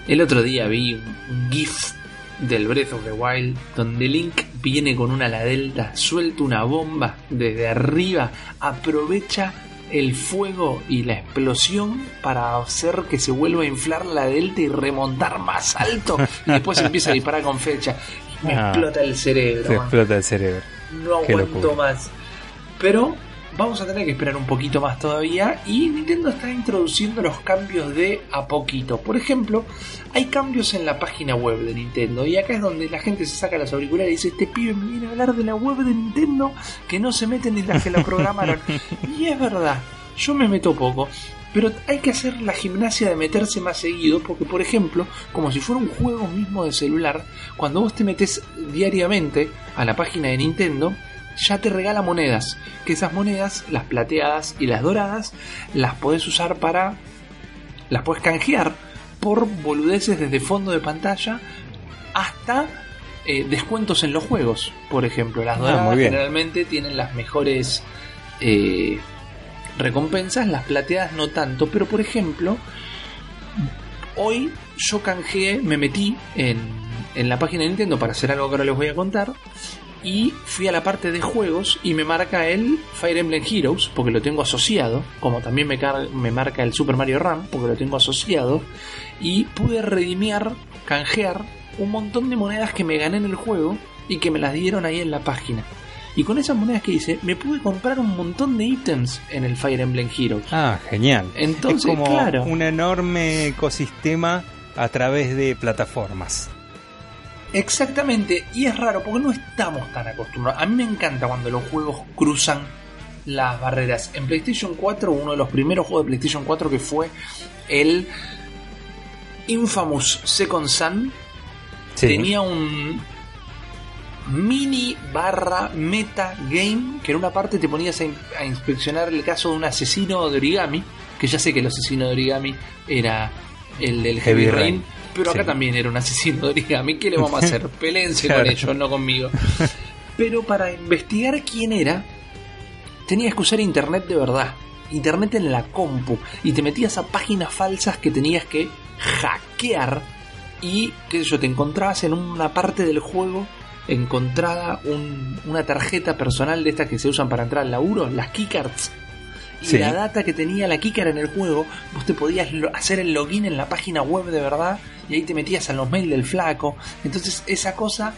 El otro día vi un un GIF del Breath of the Wild donde Link viene con una ala delta, suelta una bomba desde arriba, aprovecha el fuego y la explosión para hacer que se vuelva a inflar la delta y remontar más alto y después empieza a disparar con flecha y me Ah. explota el cerebro. Se man. explota el cerebro. No aguanto más. Pero vamos a tener que esperar un poquito más todavía. Y Nintendo está introduciendo los cambios de a poquito. Por ejemplo, hay cambios en la página web de Nintendo. Y acá es donde la gente se saca los auriculares y dice: Este pibe me viene a hablar de la web de Nintendo que no se meten ni las que la programaron. y es verdad, yo me meto poco. Pero hay que hacer la gimnasia de meterse más seguido, porque por ejemplo, como si fuera un juego mismo de celular, cuando vos te metes diariamente a la página de Nintendo, ya te regala monedas. Que esas monedas, las plateadas y las doradas, las podés usar para. las podés canjear por boludeces desde fondo de pantalla hasta eh, descuentos en los juegos. Por ejemplo, las Ah, doradas generalmente tienen las mejores eh, recompensas, las plateadas no tanto, pero por ejemplo, hoy yo canjeé, me metí en, en la página de Nintendo para hacer algo que ahora les voy a contar. Y fui a la parte de juegos y me marca el Fire Emblem Heroes, porque lo tengo asociado. Como también me, me marca el Super Mario Run, porque lo tengo asociado. Y pude redimiar, canjear un montón de monedas que me gané en el juego y que me las dieron ahí en la página. Y con esas monedas que hice, me pude comprar un montón de ítems en el Fire Emblem Heroes. Ah, genial. Entonces, es como claro. un enorme ecosistema a través de plataformas. Exactamente, y es raro porque no estamos tan acostumbrados. A mí me encanta cuando los juegos cruzan las barreras. En PlayStation 4, uno de los primeros juegos de PlayStation 4 que fue el Infamous Second Son, Sí. tenía un mini barra meta game que en una parte te ponías a, in- a inspeccionar el caso de un asesino de origami, que ya sé que el asesino de origami era el del Heavy, Heavy Rain, Rain, pero acá sí. también era un asesino de origami. ¿Qué le vamos a hacer? Pelense con ellos, no conmigo. Pero para investigar quién era, tenías que usar internet de verdad. Internet en la compu. Y te metías a páginas falsas que tenías que hackear. Y, qué sé yo, te encontrabas en una parte del juego encontrada un- una tarjeta personal de estas que se usan para entrar al laburo, las keycards. Y Sí. la data que tenía la keycard en el juego, vos te podías hacer el login en la página web de verdad y ahí te metías a los mails del flaco. Entonces esa cosa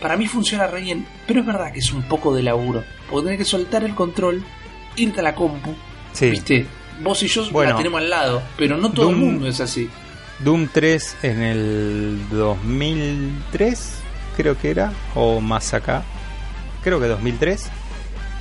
para mí funciona re bien, pero es verdad que es un poco de laburo. Porque tenés que soltar el control, irte a la compu, Sí. viste. Vos y yo Bueno. la tenemos al lado, pero no todo el mundo es así. Doom 3 en el 2003, creo que era, o más acá, creo que 2003,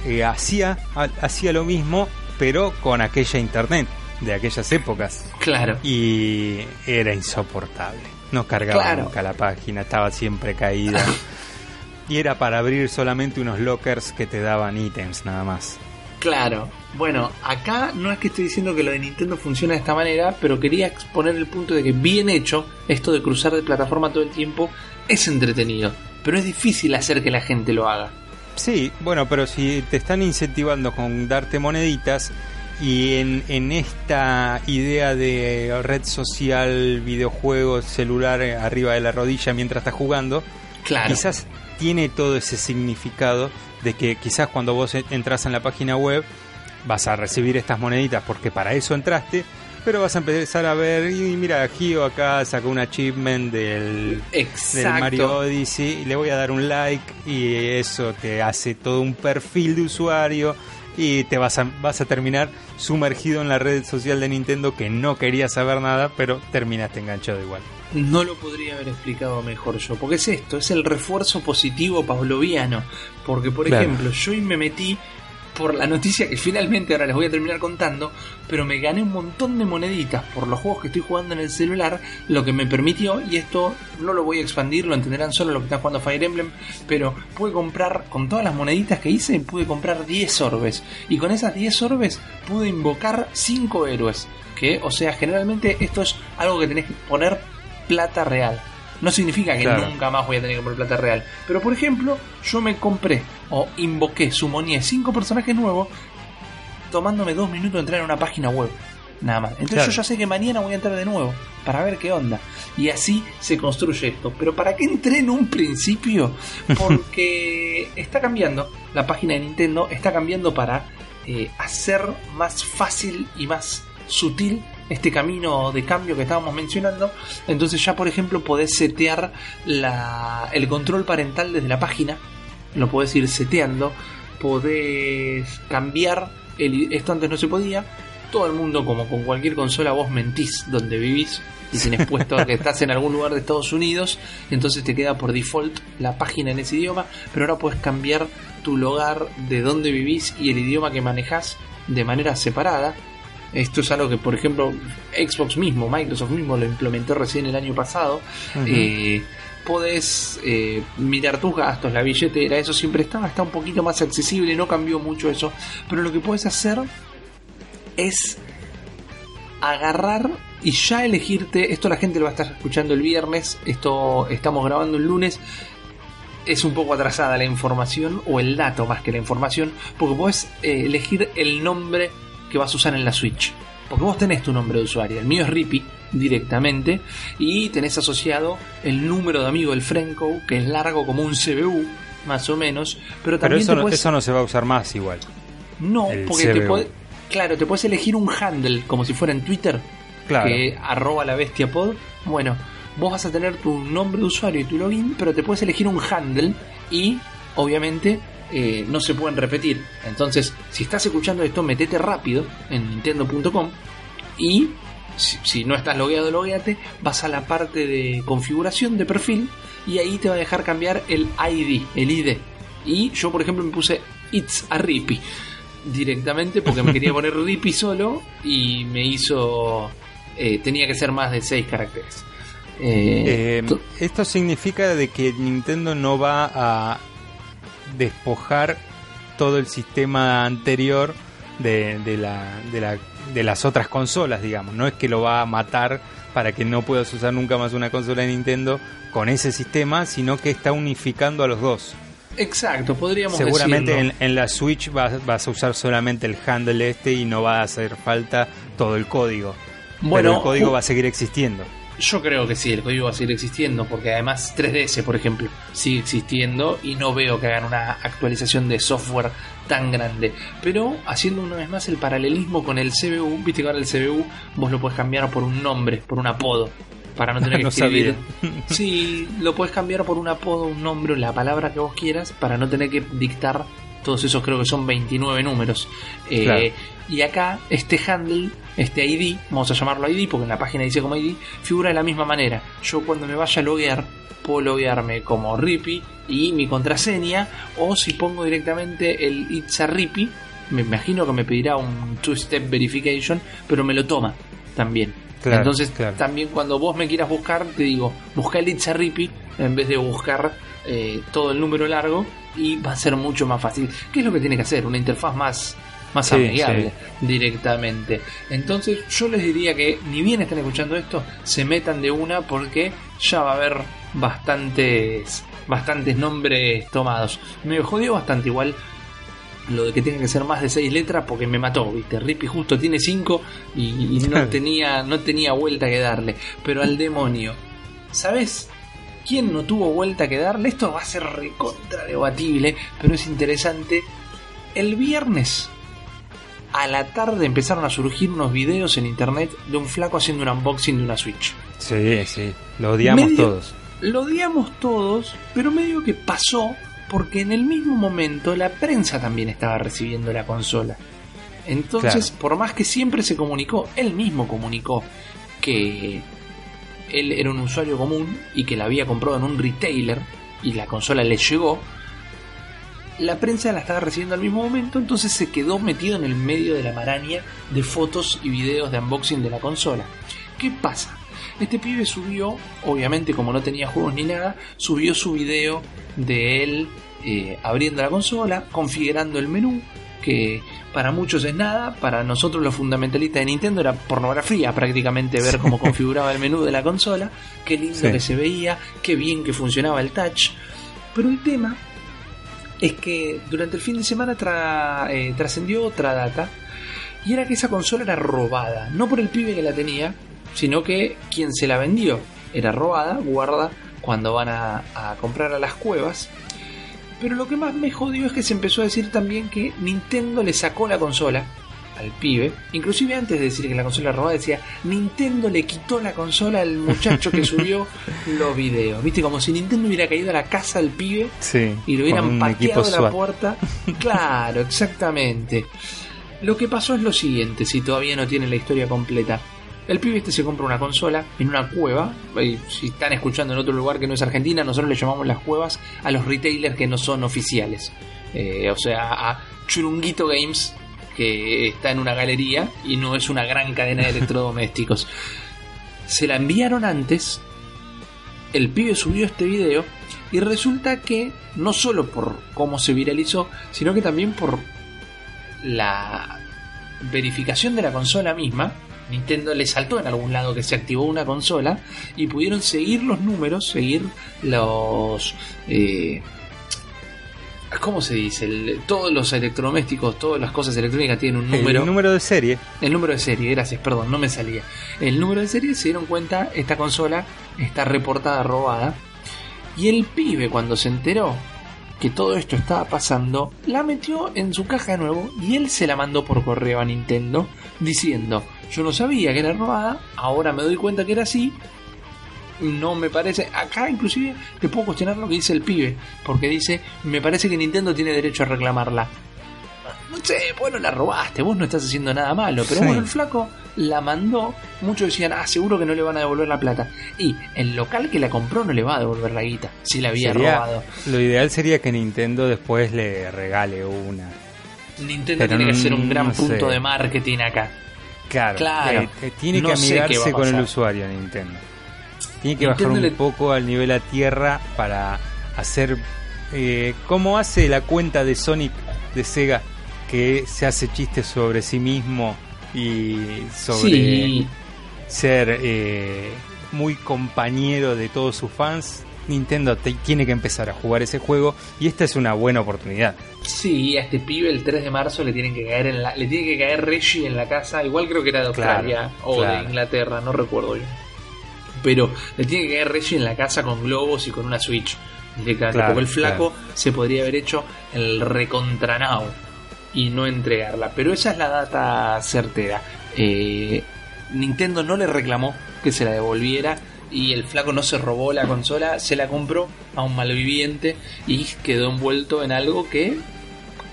eh, hacía, ha- hacía lo mismo, pero con aquella internet de aquellas épocas. Claro. Y era insoportable. No cargaba Claro. nunca la página, estaba siempre caída. y era para abrir solamente unos lockers que te daban ítems nada más. Claro. Bueno, acá no es que estoy diciendo que lo de Nintendo funciona de esta manera, pero quería exponer el punto de que bien hecho, esto de cruzar de plataforma todo el tiempo es entretenido, pero es difícil hacer que la gente lo haga. Sí, bueno, pero si te están incentivando con darte moneditas y en, en esta idea de red social, videojuegos, celular eh, arriba de la rodilla mientras estás jugando, Claro. quizás tiene todo ese significado de que quizás cuando vos entras en la página web vas a recibir estas moneditas porque para eso entraste, pero vas a empezar a ver, y mira, Gio acá sacó un achievement del, del. Mario Odyssey, y le voy a dar un like y eso te hace todo un perfil de usuario y te vas a, vas a terminar sumergido en la red social de Nintendo que no querías saber nada, pero terminaste enganchado igual. No lo podría haber explicado mejor yo, porque es esto, es el refuerzo positivo pavloviano. Porque, por Claro. ejemplo, yo me metí por la noticia que finalmente ahora les voy a terminar contando, pero me gané un montón de moneditas por los juegos que estoy jugando en el celular, lo que me permitió, y esto no lo voy a expandir, lo entenderán solo los que están jugando Fire Emblem, pero pude comprar, con todas las moneditas que hice, pude comprar 10 orbes, y con esas 10 orbes pude invocar 5 héroes, que, o sea, generalmente esto es algo que tenés que poner plata real. No significa que Claro. nunca más voy a tener que poner plata real. Pero por ejemplo, yo me compré o invoqué, sumonié cinco personajes nuevos tomándome dos minutos de entrar en una página web. Nada más. Entonces Claro. yo ya sé que mañana voy a entrar de nuevo para ver qué onda. Y así se construye esto. Pero ¿para qué entré en un principio? Porque está cambiando. La página de Nintendo está cambiando para eh, hacer más fácil y más sutil este camino de cambio que estábamos mencionando. Entonces ya por ejemplo podés setear la, el control parental desde la página. Lo podés ir seteando. Podés cambiar. El, esto antes no se podía. Todo el mundo, como con cualquier consola, vos mentís donde vivís y tenés puesto que estás en algún lugar de Estados Unidos, entonces te queda por default la página en ese idioma, pero ahora puedes cambiar tu lugar de donde vivís y el idioma que manejás de manera separada. Esto es algo que, por ejemplo, Xbox mismo, Microsoft mismo lo implementó recién el año pasado. Eh, podés eh, mirar tus gastos, la billetera, eso siempre estaba, está un poquito más accesible, no cambió mucho eso. Pero lo que puedes hacer es agarrar y ya elegirte. Esto la gente lo va a estar escuchando el viernes. Esto estamos grabando el lunes. Es un poco atrasada la información o el dato más que la información. Porque puedes eh, elegir el nombre que vas a usar en la Switch. Porque vos tenés tu nombre de usuario. El mío es Rippy directamente. Y tenés asociado el número de amigo del Frenco, que es largo como un CBU, más o menos. Pero Pero también eso te no, puedes- eso no se va a usar más igual. no, El porque te claro, te puedes elegir un handle como si fuera en Twitter, Claro. que arroba la bestia pod. Bueno, vos vas a tener tu nombre de usuario y tu login, pero te puedes elegir un handle y obviamente eh, no se pueden repetir. Entonces, si estás escuchando esto, metete rápido en nintendo.com y si, si no estás logueado, logueate, vas a la parte de configuración de perfil y ahí te va a dejar cambiar el ID, el ID. Y yo, por ejemplo, me puse It's a Rippy directamente porque me quería poner Rippy solo y me hizo. eh, tenía que ser más de 6 caracteres. Eh, Eh, to- esto significa de que Nintendo no va a despojar todo el sistema anterior de, de la, de, la, de las otras consolas, digamos. No es que lo va a matar para que no puedas usar nunca más una consola de Nintendo con ese sistema, sino que está unificando a los dos. exacto, podríamos Seguramente decirlo. en, en la Switch vas, vas a usar solamente el handle este y no va a hacer falta todo el código. Bueno, Pero el código va a seguir existiendo. Yo creo que sí, el código va a seguir existiendo, porque además 3DS, por ejemplo, sigue existiendo y no veo que hagan una actualización de software tan grande. Pero haciendo una vez más el paralelismo con el CBU, viste que ahora el CBU vos lo puedes cambiar por un nombre, por un apodo, para no tener que No escribir. sabía. Sí, lo puedes cambiar por un apodo, un nombre, la palabra que vos quieras, para no tener que dictar todos esos, creo que son 29 números. Eh, Claro. Y acá, este handle, este ID, vamos a llamarlo ID porque en la página dice como ID, figura de la misma manera. Yo cuando me vaya a loguear, puedo loguearme como Rippy y mi contraseña, o si pongo directamente el It's a Rippy, me imagino que me pedirá un two-step verification, pero me lo toma también. Claro, Entonces, claro. también cuando vos me quieras buscar, te digo, busca el It's a Rippy en vez de buscar eh, todo el número largo y va a ser mucho más fácil. ¿Qué es lo que tiene que hacer? Una interfaz más más Sí, amigable directamente. Entonces yo les diría que ni bien están escuchando esto, se metan de una porque ya va a haber bastantes, bastantes nombres tomados. Me jodió bastante igual lo de que tenga que ser más de seis letras porque me mató, viste, Rippy justo tiene cinco y, y no tenía, no tenía vuelta que darle. Pero al demonio, ¿sabes? ¿Quién no tuvo vuelta que darle? Esto va a ser recontra debatible, pero es interesante. El viernes a la tarde empezaron a surgir unos videos en internet de un flaco haciendo un unboxing de una Switch. Sí, sí, lo odiamos Medio- todos. Lo odiamos todos, pero medio que pasó porque en el mismo momento la prensa también estaba recibiendo la consola. Entonces, por más que siempre se comunicó, él mismo comunicó que él era un usuario común y que la había comprado en un retailer y la consola le llegó, la prensa la estaba recibiendo al mismo momento, entonces se quedó metido en el medio de la maraña de fotos y videos de unboxing de la consola. ¿Qué pasa? Este pibe subió, obviamente como no tenía juegos ni nada, subió su video de él eh, abriendo la consola, configurando el menú, que para muchos es nada, para nosotros los fundamentalistas de Nintendo era pornografía prácticamente ver cómo configuraba el menú de la consola, qué lindo Sí. que se veía, qué bien que funcionaba el touch. Pero el tema es que durante el fin de semana tra- eh, trascendió otra data y era que esa consola era robada, no por el pibe que la tenía, sino que quien se la vendió era robada, guarda cuando van a, a comprar a las cuevas. Pero lo que más me jodió es que se empezó a decir también que Nintendo le sacó la consola al pibe. Inclusive antes de decir que la consola robada decía Nintendo le quitó la consola al muchacho que subió los videos. Viste, como si Nintendo hubiera caído a la casa al pibe Sí, y lo hubieran pateado de la puerta. Claro, exactamente. Lo que pasó es lo siguiente, si todavía no tienen la historia completa. El pibe este se compra una consola en una cueva. y si están escuchando en otro lugar que no es Argentina, nosotros le llamamos las cuevas a los retailers que no son oficiales. Eh, o sea, a Churunguito Games, que está en una galería y no es una gran cadena de electrodomésticos. Se la enviaron antes el pibe subió este video y resulta que no solo por cómo se viralizó, sino que también por la verificación de la consola misma. Nintendo le saltó en algún lado que se activó una consola y pudieron seguir los números, seguir los... eh, ¿Cómo se dice? El- todos los electrodomésticos, todas las cosas electrónicas tienen un número. El número de serie. El número de serie, gracias, perdón, no me salía. El número de serie se dieron cuenta, esta consola está reportada robada. Y el pibe, cuando se enteró que todo esto estaba pasando, la metió en su caja de nuevo y él se la mandó por correo a Nintendo diciendo: Yo no sabía que era robada, ahora me doy cuenta que era así. No me parece. Acá, inclusive, te puedo cuestionar lo que dice el pibe, porque dice: Me parece que Nintendo tiene derecho a reclamarla. No sé, bueno, la robaste, vos no estás haciendo nada malo, pero Sí. bueno, el flaco la mandó, muchos decían, ah, seguro que no le van a devolver la plata. Y el local que la compró no le va a devolver la guita, si la había Sería- robado. Lo ideal sería que Nintendo después le regale una. Nintendo pero tiene que hacer un gran no punto sé. de marketing acá. Claro, Claro. eh, tiene No que amigarse con el usuario Nintendo. Tiene que Nintendo bajar un le- poco al nivel a tierra para hacer eh, como hace la cuenta de Sonic de Sega que se hace chistes sobre sí mismo y sobre Sí, ser eh, muy compañero de todos sus fans. Nintendo te- tiene que empezar a jugar ese juego y esta es una buena oportunidad. sí, a este pibe el 3 de marzo le tienen que caer en la, le tiene que caer Reggie en la casa, igual creo que era de Claro, Australia o claro. de Inglaterra, no recuerdo bien. Pero le tiene que caer Reggie en la casa con globos y con una Switch. Claro, porque el flaco se podría haber hecho el recontranao y no entregarla. Pero esa es la data certera. Eh, Nintendo no le reclamó que se la devolviera y el flaco no se robó la consola, se la compró a un malviviente y quedó envuelto en algo que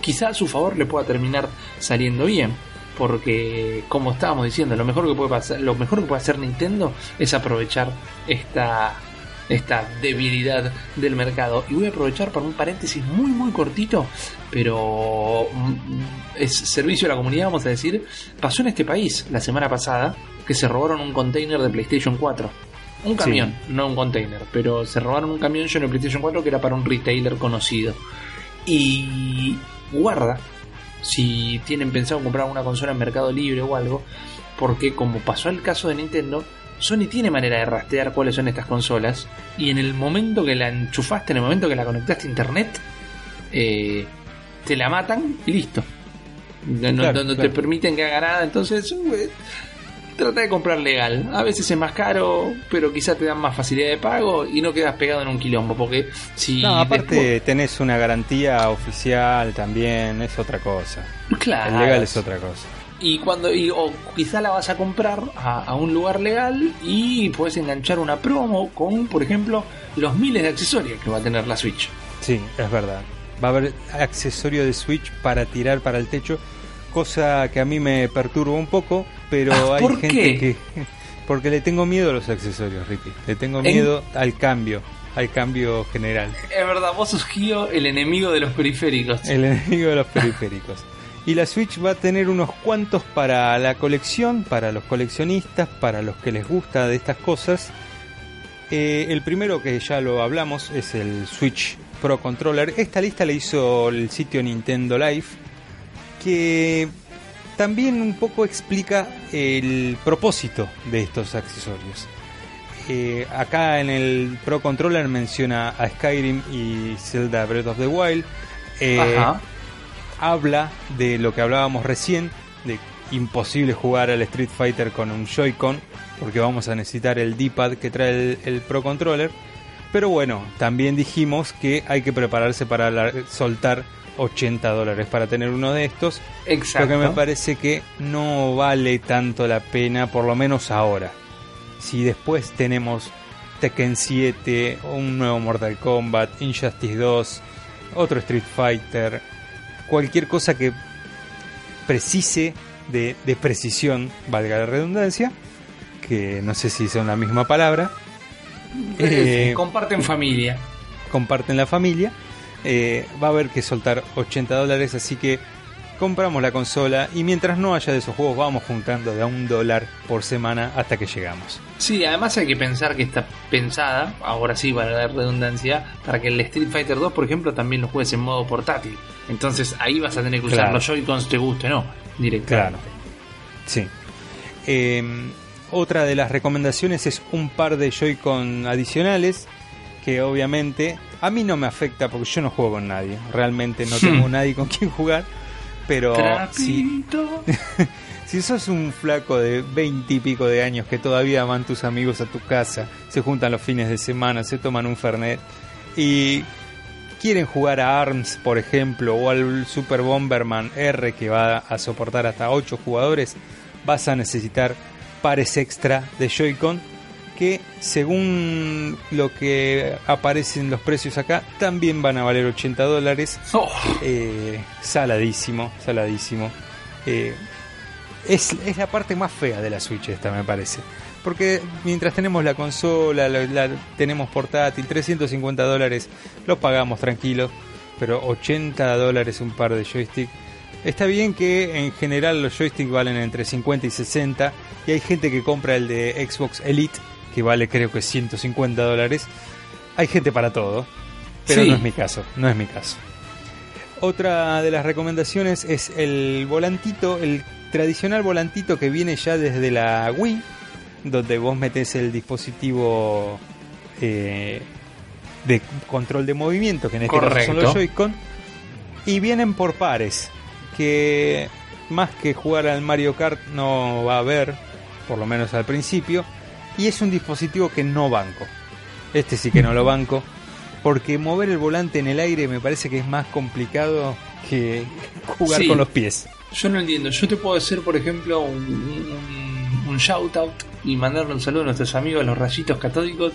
quizá a su favor le pueda terminar saliendo bien. Porque, como estábamos diciendo, lo mejor que puede pasar, lo mejor que puede hacer Nintendo es aprovechar esta, esta debilidad del mercado. Y voy a aprovechar para un paréntesis muy muy cortito, pero mm, es servicio a la comunidad, vamos a decir. Pasó en este país la semana pasada que se robaron un container de PlayStation 4. Un Sí. camión, no un container, pero se robaron un camión lleno de PlayStation 4 que era para un retailer conocido. Y guarda, si tienen pensado comprar una consola en Mercado Libre o algo, porque como pasó el caso de Nintendo, Sony tiene manera de rastrear cuáles son estas consolas y en el momento que la enchufaste, en el momento que la conectaste a internet, eh, te la matan y listo. No, no- Claro, no- no te permiten que haga nada, entonces eh, trata de comprar legal. A veces es más caro, pero quizá te dan más facilidad de pago y no quedas pegado en un quilombo, porque si No, aparte después- tenés una garantía oficial también, es otra cosa. claro, El legal es otra cosa. Y cuando y, o quizá la vas a comprar a, a un lugar legal y puedes enganchar una promo con, por ejemplo, los miles de accesorios que va a tener la Switch. Sí, es verdad. Va a haber accesorio de Switch para tirar para el techo, cosa que a mí me perturba un poco, pero Ah, hay ¿por gente qué? que... Porque le tengo miedo a los accesorios, Ricky. Le tengo En- miedo al cambio, al cambio general. Es verdad, vos sos Gio, el enemigo de los periféricos. El enemigo de los periféricos. Y la Switch va a tener unos cuantos para la colección, para los coleccionistas, para los que les gusta de estas cosas. Eh, el primero que ya lo hablamos es el Switch Pro Controller. Esta lista la hizo el sitio Nintendo Live, que también un poco explica el propósito de estos accesorios. Eh, acá en el Pro Controller menciona a Skyrim y Zelda Breath of the Wild. Eh, habla de lo que hablábamos recién, de imposible jugar al Street Fighter con un Joy-Con, porque vamos a necesitar el D-pad que trae el, el Pro Controller. Pero bueno, también dijimos que hay que prepararse para la- soltar 80 dólares para tener uno de estos. Exacto. Lo que me parece que no vale tanto la pena, por lo menos ahora. Si después tenemos Tekken 7, un nuevo Mortal Kombat, Injustice 2, otro Street Fighter, cualquier cosa que precise de, de precisión, valga la redundancia, que no sé si son la misma palabra, Eh, comparten familia. comparten la familia, eh, va a haber que soltar 80 dólares, así que compramos la consola y mientras no haya de esos juegos vamos juntando de a un dólar por semana hasta que llegamos. Sí, además hay que pensar que está pensada, ahora sí, para la redundancia, para que el Street Fighter 2, por ejemplo, también lo juegues en modo portátil. Entonces ahí vas a tener que usar Claro. los Joy-Cons, te guste o no, directamente. Sí. Eh, otra de las recomendaciones es un par de Joy-Con adicionales que obviamente a mí no me afecta porque yo no juego con nadie. Realmente no tengo Hmm. nadie con quien jugar. Pero si, Trapito. si sos un flaco de 20 y pico de años que todavía van tus amigos a tu casa, se juntan los fines de semana, se toman un Fernet y quieren jugar a ARMS, por ejemplo, o al Super Bomberman R que va a soportar hasta 8 jugadores, vas a necesitar pares extra de Joy-Con que según lo que aparece en los precios acá, también van a valer 80 dólares. Oh, Eh, saladísimo, saladísimo. Eh, es, es la parte más fea de la Switch esta, me parece. Porque mientras tenemos la consola, la, la- tenemos portátil, 350 dólares, lo pagamos tranquilos. Pero 80 dólares un par de joystick. Está bien que en general los joysticks valen entre 50 y 60. Y hay gente que compra el de Xbox Elite, que vale creo que 150 dólares. Hay gente para todo. Pero Sí. no es mi caso, no es mi caso. Otra de las recomendaciones es el volantito, el tradicional volantito que viene ya desde la Wii, donde vos metes el dispositivo eh, de control de movimiento, que en este caso son los Joy-Con, y vienen por pares, que más que jugar al Mario Kart no va a haber, por lo menos al principio, y es un dispositivo que no banco. Este sí que no lo banco, porque mover el volante en el aire me parece que es más complicado que jugar Sí. con los pies. yo no entiendo. Yo te puedo hacer, por ejemplo, un, un, un shout out y mandarle un saludo a nuestros amigos, los rayitos catódicos.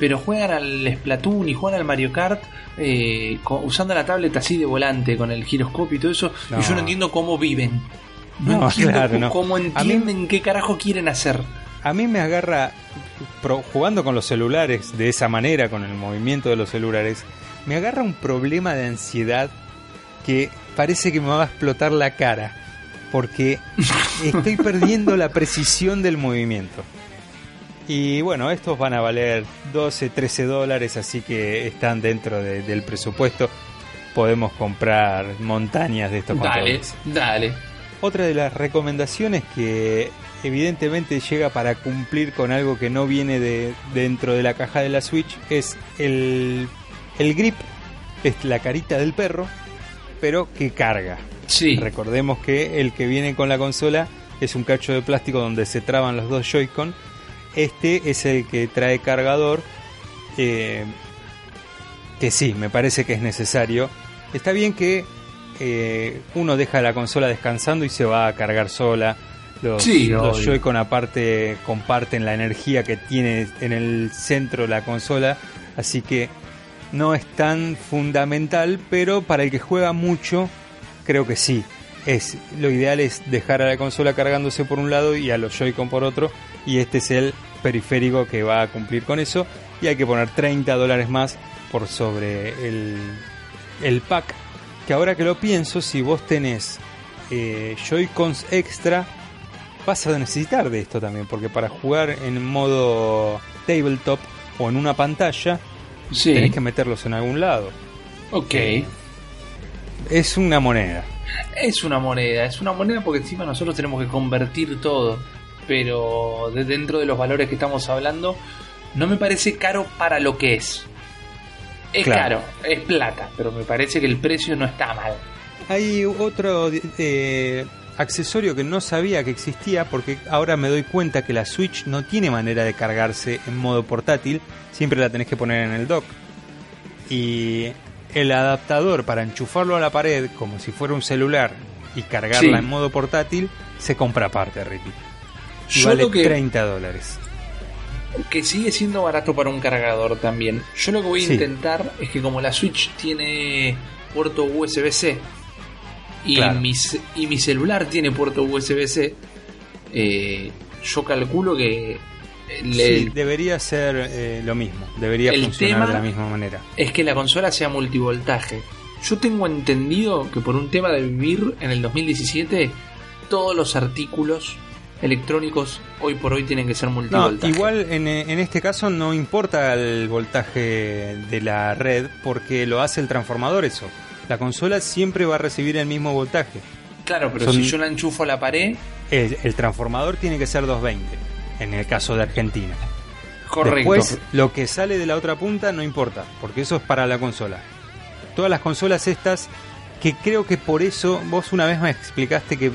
Pero juegan al Splatoon y juegan al Mario Kart eh, co- usando la tableta así de volante con el giroscopio y todo eso. No. Y yo no entiendo cómo viven. No, No, entiendo claro, cómo, no. cómo A mí- entienden qué carajo quieren hacer. A mí me agarra, pro- jugando con los celulares de esa manera, con el movimiento de los celulares, me agarra un problema de ansiedad que parece que me va a explotar la cara, porque estoy perdiendo la precisión del movimiento. Y bueno, estos van a valer 12, 13 dólares, así que están dentro de- del presupuesto. podemos comprar montañas de estos Dale, dale. Otra de las recomendaciones que evidentemente llega para cumplir con algo que no viene de dentro de la caja de la Switch es el, el grip, es la carita del perro, pero que carga. Sí. Recordemos que el que viene con la consola es un cacho de plástico donde se traban los dos Joy-Con. Este es el que trae cargador. eh, que sí, me parece que es necesario. Está bien que eh, uno deja la consola descansando y se va a cargar sola. Los, Sí, los. Joy-Con aparte comparten la energía que tiene en el centro la consola. Así que no es tan fundamental, pero para el que juega mucho, creo que sí. Es, lo ideal es dejar a la consola cargándose por un lado y a los Joy-Con por otro. Y este es el periférico que va a cumplir con eso. Y hay que poner 30 dólares más por sobre el, el pack. Que ahora que lo pienso, si vos tenés eh, Joy-Cons extra, vas a necesitar de esto también. Porque para jugar en modo tabletop o en una pantalla, Sí. tenés que meterlos en algún lado. Ok. Es una moneda. Es una moneda, es una moneda porque encima nosotros tenemos que convertir todo. Pero de dentro de los valores que estamos hablando, no me parece caro para lo que es. Es Claro. caro, es plata, pero me parece que el precio no está mal. Hay otro eh, accesorio que no sabía que existía porque ahora me doy cuenta que la Switch no tiene manera de cargarse en modo portátil, siempre la tenés que poner en el dock. Y el adaptador para enchufarlo a la pared como si fuera un celular y cargarla Sí. en modo portátil se compra aparte, Ricky. Y Yo vale que- 30 dólares. Que sigue siendo barato para un cargador también. Yo lo que voy a Sí. intentar es que como la Switch tiene puerto USB-C y, Claro. mi, y mi celular tiene puerto USB-C, eh, yo calculo que Sí, debería ser eh, lo mismo, debería El funcionar tema- de la misma manera. es que la consola sea multivoltaje. Yo tengo entendido que por un tema de vivir en el 2017, todos los artículos electrónicos hoy por hoy tienen que ser No, multivoltaje. igual en, en este caso no importa el voltaje de la red porque lo hace el transformador eso. La consola siempre va a recibir el mismo voltaje. Claro, pero son- si yo la enchufo a la pared, El, el transformador tiene que ser 220 en el caso de Argentina. correcto. Después, lo que sale de la otra punta no importa, porque eso es para la consola. Todas las consolas estas, que creo que por eso, vos una vez me explicaste que,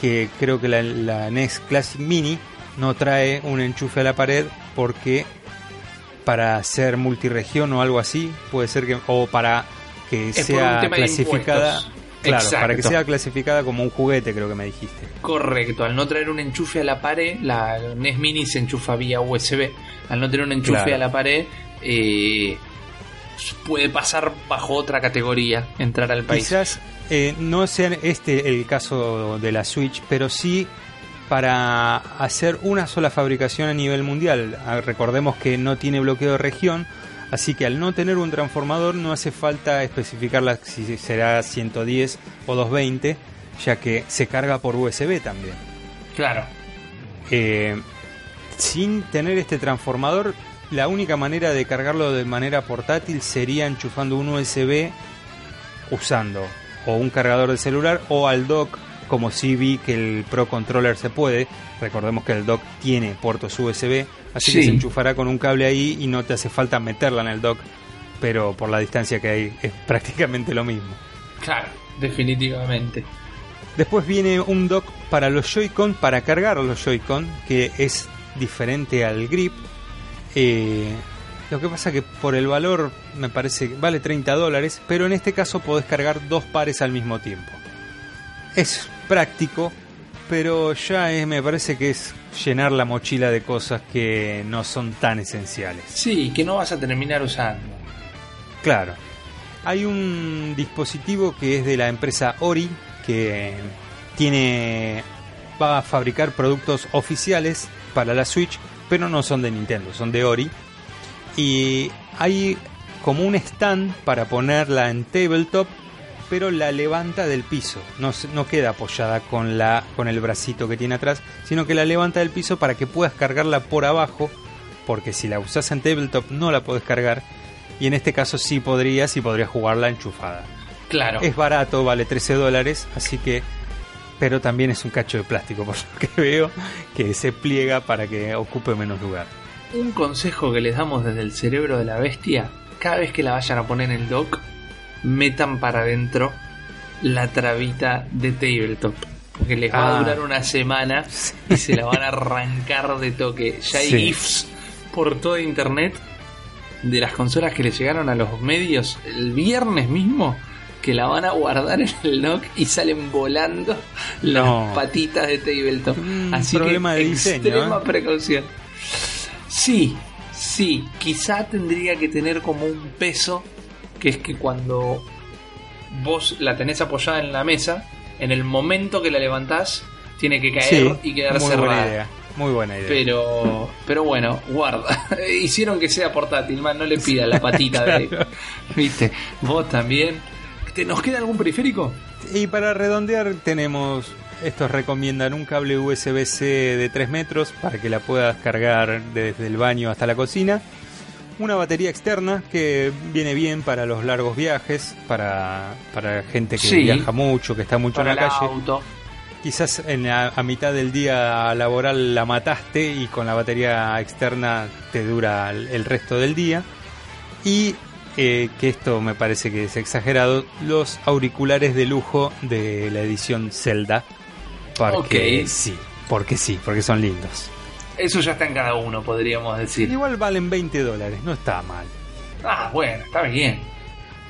que creo que la, la NES Classic Mini no trae un enchufe a la pared porque para ser multiregión o algo así, puede ser que, o para que Es sea clasificada. Claro, Exacto. para que sea clasificada como un juguete, creo que me dijiste. Correcto, al no traer un enchufe a la pared, la NES Mini se enchufa vía USB. Al no tener un enchufe Claro. a la pared, eh, puede pasar bajo otra categoría, entrar al país. Quizás eh, no sea este el caso de la Switch, pero sí para hacer una sola fabricación a nivel mundial. Ah, Recordemos que no tiene bloqueo de región, así que al no tener un transformador no hace falta especificarla si será 110 o 220, ya que se carga por USB también. Claro, Eh, sin tener este transformador, la única manera de cargarlo de manera portátil sería enchufando un USB usando o un cargador de celular o al dock, como si vi que el Pro Controller se puede. Recordemos que el dock tiene puertos USB, así que se enchufará con un cable ahí y no te hace falta meterla en el dock, pero por la distancia que hay es prácticamente lo mismo. claro, definitivamente. Después viene un dock para los Joy-Con, para cargar los Joy-Con, que es diferente al grip. Eh, lo que pasa que por el valor me parece que vale 30 dólares, pero en este caso podés cargar dos pares al mismo tiempo. Es práctico, pero ya es- me parece que es llenar la mochila de cosas que no son tan esenciales. Sí, que no vas a terminar usando. Claro. Hay un dispositivo que es de la empresa Ori que tiene va a fabricar productos oficiales para la Switch, pero no son de Nintendo, son de Ori. Y hay como un stand para ponerla en tabletop, pero la levanta del piso. No, no queda apoyada con la con el bracito que tiene atrás, sino que la levanta del piso para que puedas cargarla por abajo, porque si la usas en tabletop no la podés cargar y en este caso sí podrías y podrías jugarla enchufada. Claro. Es barato, vale 13 dólares, así que... Pero también es un cacho de plástico, por lo que veo, que se pliega para que ocupe menos lugar. Un consejo que les damos desde el cerebro de la bestia, cada vez que la vayan a poner en el dock, metan para adentro la trabita de tabletop. Porque les va Ah. a durar una semana y se la van a arrancar de toque. Ya hay Sí. GIFs por toda internet de las consolas que le llegaron a los medios el viernes mismo que la van a guardar en el dock y salen volando No. las patitas de tabletop. Así problema que de diseño, extrema ¿eh? precaución. Sí, sí, quizá tendría que tener como un peso, que es que cuando vos la tenés apoyada en la mesa, en el momento que la levantás, tiene que caer y quedar muy buena cerrada. idea. Muy buena idea. Pero, pero bueno, guarda. Hicieron que sea portátil, man, no le pidas la patita de. ¿Viste? Vos también. ¿Te- ¿Nos queda algún periférico? Y para redondear tenemos, estos recomiendan un cable USB-C de 3 metros para que la puedas cargar desde el baño hasta la cocina. Una batería externa que viene bien para los largos viajes, para, para gente que Sí. viaja mucho, que está mucho Para en el la calle. auto. Quizás en la- a mitad del día laboral la mataste y con la batería externa te dura el, el resto del día. Y eh, que esto me parece que es exagerado, los auriculares de lujo de la edición Zelda. Porque sí, porque sí, porque son lindos. Eso ya está en cada uno, podríamos decir. Igual valen 20 dólares, no está mal. Ah, bueno, está bien.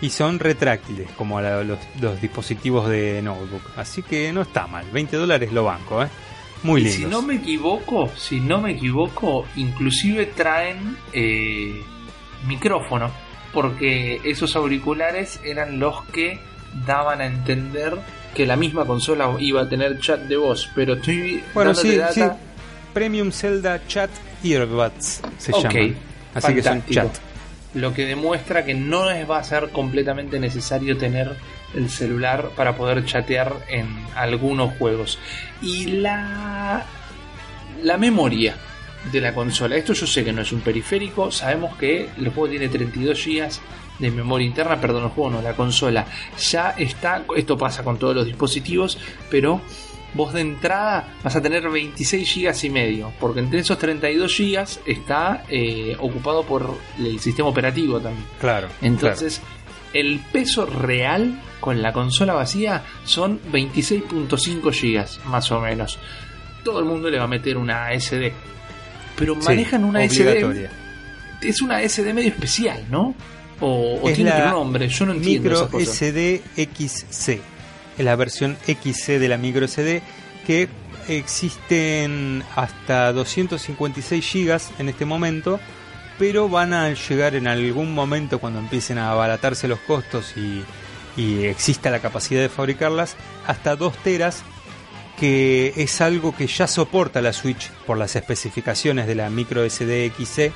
Y son retráctiles, como la- los, los dispositivos de notebook. Así que no está mal. 20 dólares lo banco, ¿eh? Muy Y lindos. si no me equivoco, si no me equivoco, inclusive traen eh, micrófono, porque esos auriculares eran los que daban a entender que la misma consola iba a tener chat de voz, pero estoy Bueno, sí, data. sí. Premium Zelda Chat Earbuds se Ok, llaman. Así que son chat. Lo que demuestra que no es, va a ser completamente necesario tener el celular para poder chatear en algunos juegos. Y la, la memoria de la consola. Esto yo sé que no es un periférico. Sabemos que el juego tiene 32 GB de memoria interna. Perdón, el juego no, la consola. Ya está. Esto pasa con todos los dispositivos. Pero vos de entrada vas a tener 26 GB y medio. Porque entre esos 32 GB está eh, ocupado por el sistema operativo también. Claro. Entonces, el peso real con la consola vacía son 26.5 GB, más o menos. Todo el mundo le va a meter una SD. Pero claro. Sí, manejan una SD. Es una SD medio especial, ¿no? O, o Es tiene otro nombre, yo no entiendo Micro esas cosas. SD XC. Es la versión XC de la micro SD que existen hasta 256 GB en este momento, pero van a llegar en algún momento cuando empiecen a abaratarse los costos y, y exista la capacidad de fabricarlas hasta 2 teras que es algo que ya soporta la Switch por las especificaciones de la micro SD XC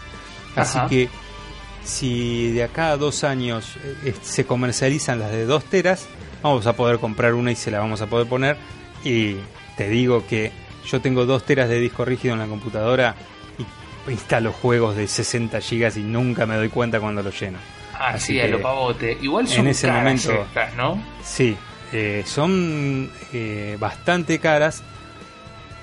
así Ajá. que si de acá a dos años eh, se comercializan las de 2 teras, vamos a poder comprar una y se la vamos a poder poner. Y te digo que yo tengo 2 teras de disco rígido en la computadora y instalo juegos de 60 gigas y nunca me doy cuenta cuando los lleno. Así Así a que lo pavote. Igual en son ese caras momento- estas, ¿no? Sí, eh, son eh, bastante caras.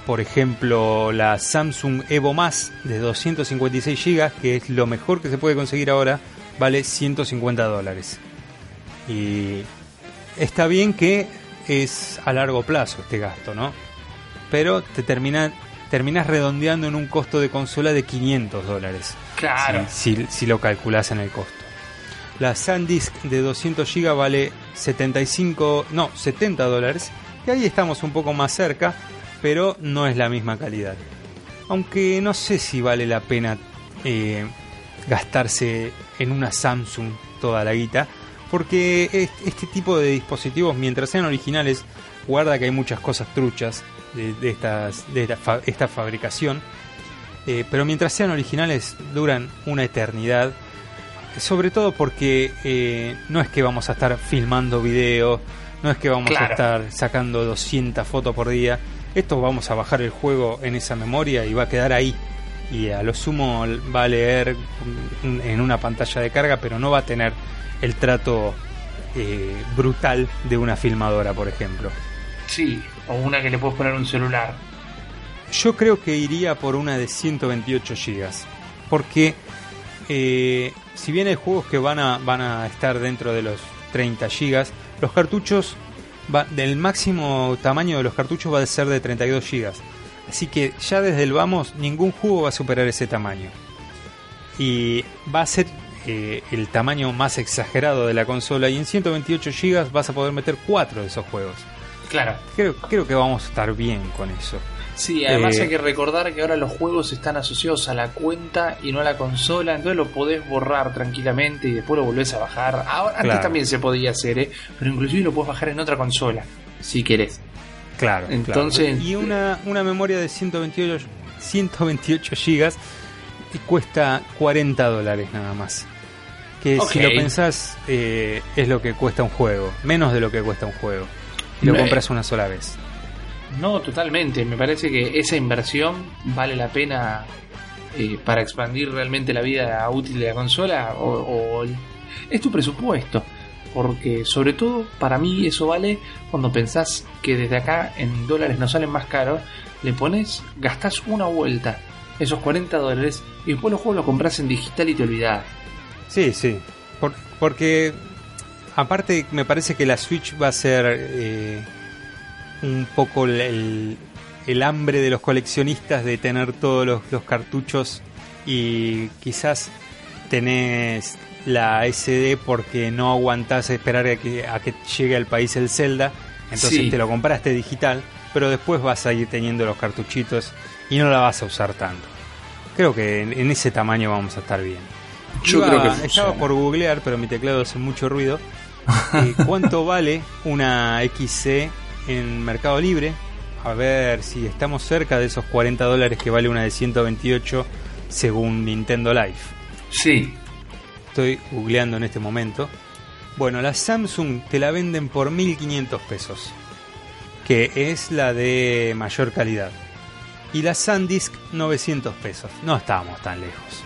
Por ejemplo, la Samsung Evo Más de 256 GB, que es lo mejor que se puede conseguir ahora, vale 150 dólares. Y está bien que es a largo plazo este gasto, ¿no? Pero te termina, terminas redondeando en un costo de consola de 500 dólares. Claro. Si, si- si lo calculas en el costo. La SanDisk de 200 GB vale 75, no, 70 dólares. Y ahí estamos un poco más cerca, pero no es la misma calidad. Aunque no sé si vale la pena eh, gastarse en una Samsung toda la guita, porque es- este tipo de dispositivos, mientras sean originales, guarda que hay muchas cosas truchas de, de estas, de esta, fa- esta fabricación. Eh, pero mientras sean originales duran una eternidad. Sobre todo porque eh, no es que vamos a estar filmando videos, no es que vamos Claro. a estar sacando 200 fotos por día. Esto vamos a bajar el juego en esa memoria y va a quedar ahí. Y a lo sumo va a leer en una pantalla de carga, pero no va a tener el trato eh, brutal de una filmadora, por ejemplo. Sí, o una que le puedes poner un celular. Yo creo que iría por una de 128 GB. Porque eh, si bien hay juegos que van a, van a estar dentro de los 30 GB, los cartuchos, va, del máximo tamaño de los cartuchos va a ser de 32 GB. Así que ya desde el vamos, ningún juego va a superar ese tamaño. Y va a ser eh, el tamaño más exagerado de la consola. Y en 128 GB vas a poder meter 4 de esos juegos. Claro. Creo, creo que vamos a estar bien con eso. Sí, además Eh, hay que recordar que ahora los juegos están asociados a la cuenta y no a la consola, entonces lo podés borrar tranquilamente y después lo volvés a bajar. Ahora, antes también se podía hacer, ¿eh? pero inclusive lo podés bajar en otra consola, si querés. Claro. Entonces- claro. Y una, una memoria de 128, 128 GB y cuesta 40 dólares nada más. Que si lo pensás eh, es lo que cuesta un juego. Menos de lo que cuesta un juego. Y lo compras una sola vez. No, totalmente. Me parece que esa inversión vale la pena eh, para expandir realmente la vida útil de la consola o, es tu presupuesto. Porque sobre todo para mí eso vale cuando pensás que desde acá en dólares nos salen más caros, le pones, gastás una vuelta, esos 40 dólares, y después los juegos los compras en digital y te olvidás. Sí, sí. Por- porque aparte me parece que la Switch va a ser eh, un poco el, el- hambre de los coleccionistas de tener todos los, los cartuchos y quizás tenés la SD porque no aguantás esperar a que, a que llegue al país el Zelda, entonces Sí. te lo compraste digital, pero después vas a ir teniendo los cartuchitos y no la vas a usar tanto. Creo que en, en ese tamaño vamos a estar bien. Yo Iba- creo que estaba funciona. por googlear, pero mi teclado hace mucho ruido. Eh, ¿Cuánto vale una XC en Mercado Libre? A ver si estamos cerca de esos 40 dólares que vale una de 128 según Nintendo Live. Sí, Estoy googleando en este momento. Bueno, la Samsung te la venden por 1500 pesos, que es la de mayor calidad. Y la SanDisk 900 pesos. No estamos tan lejos.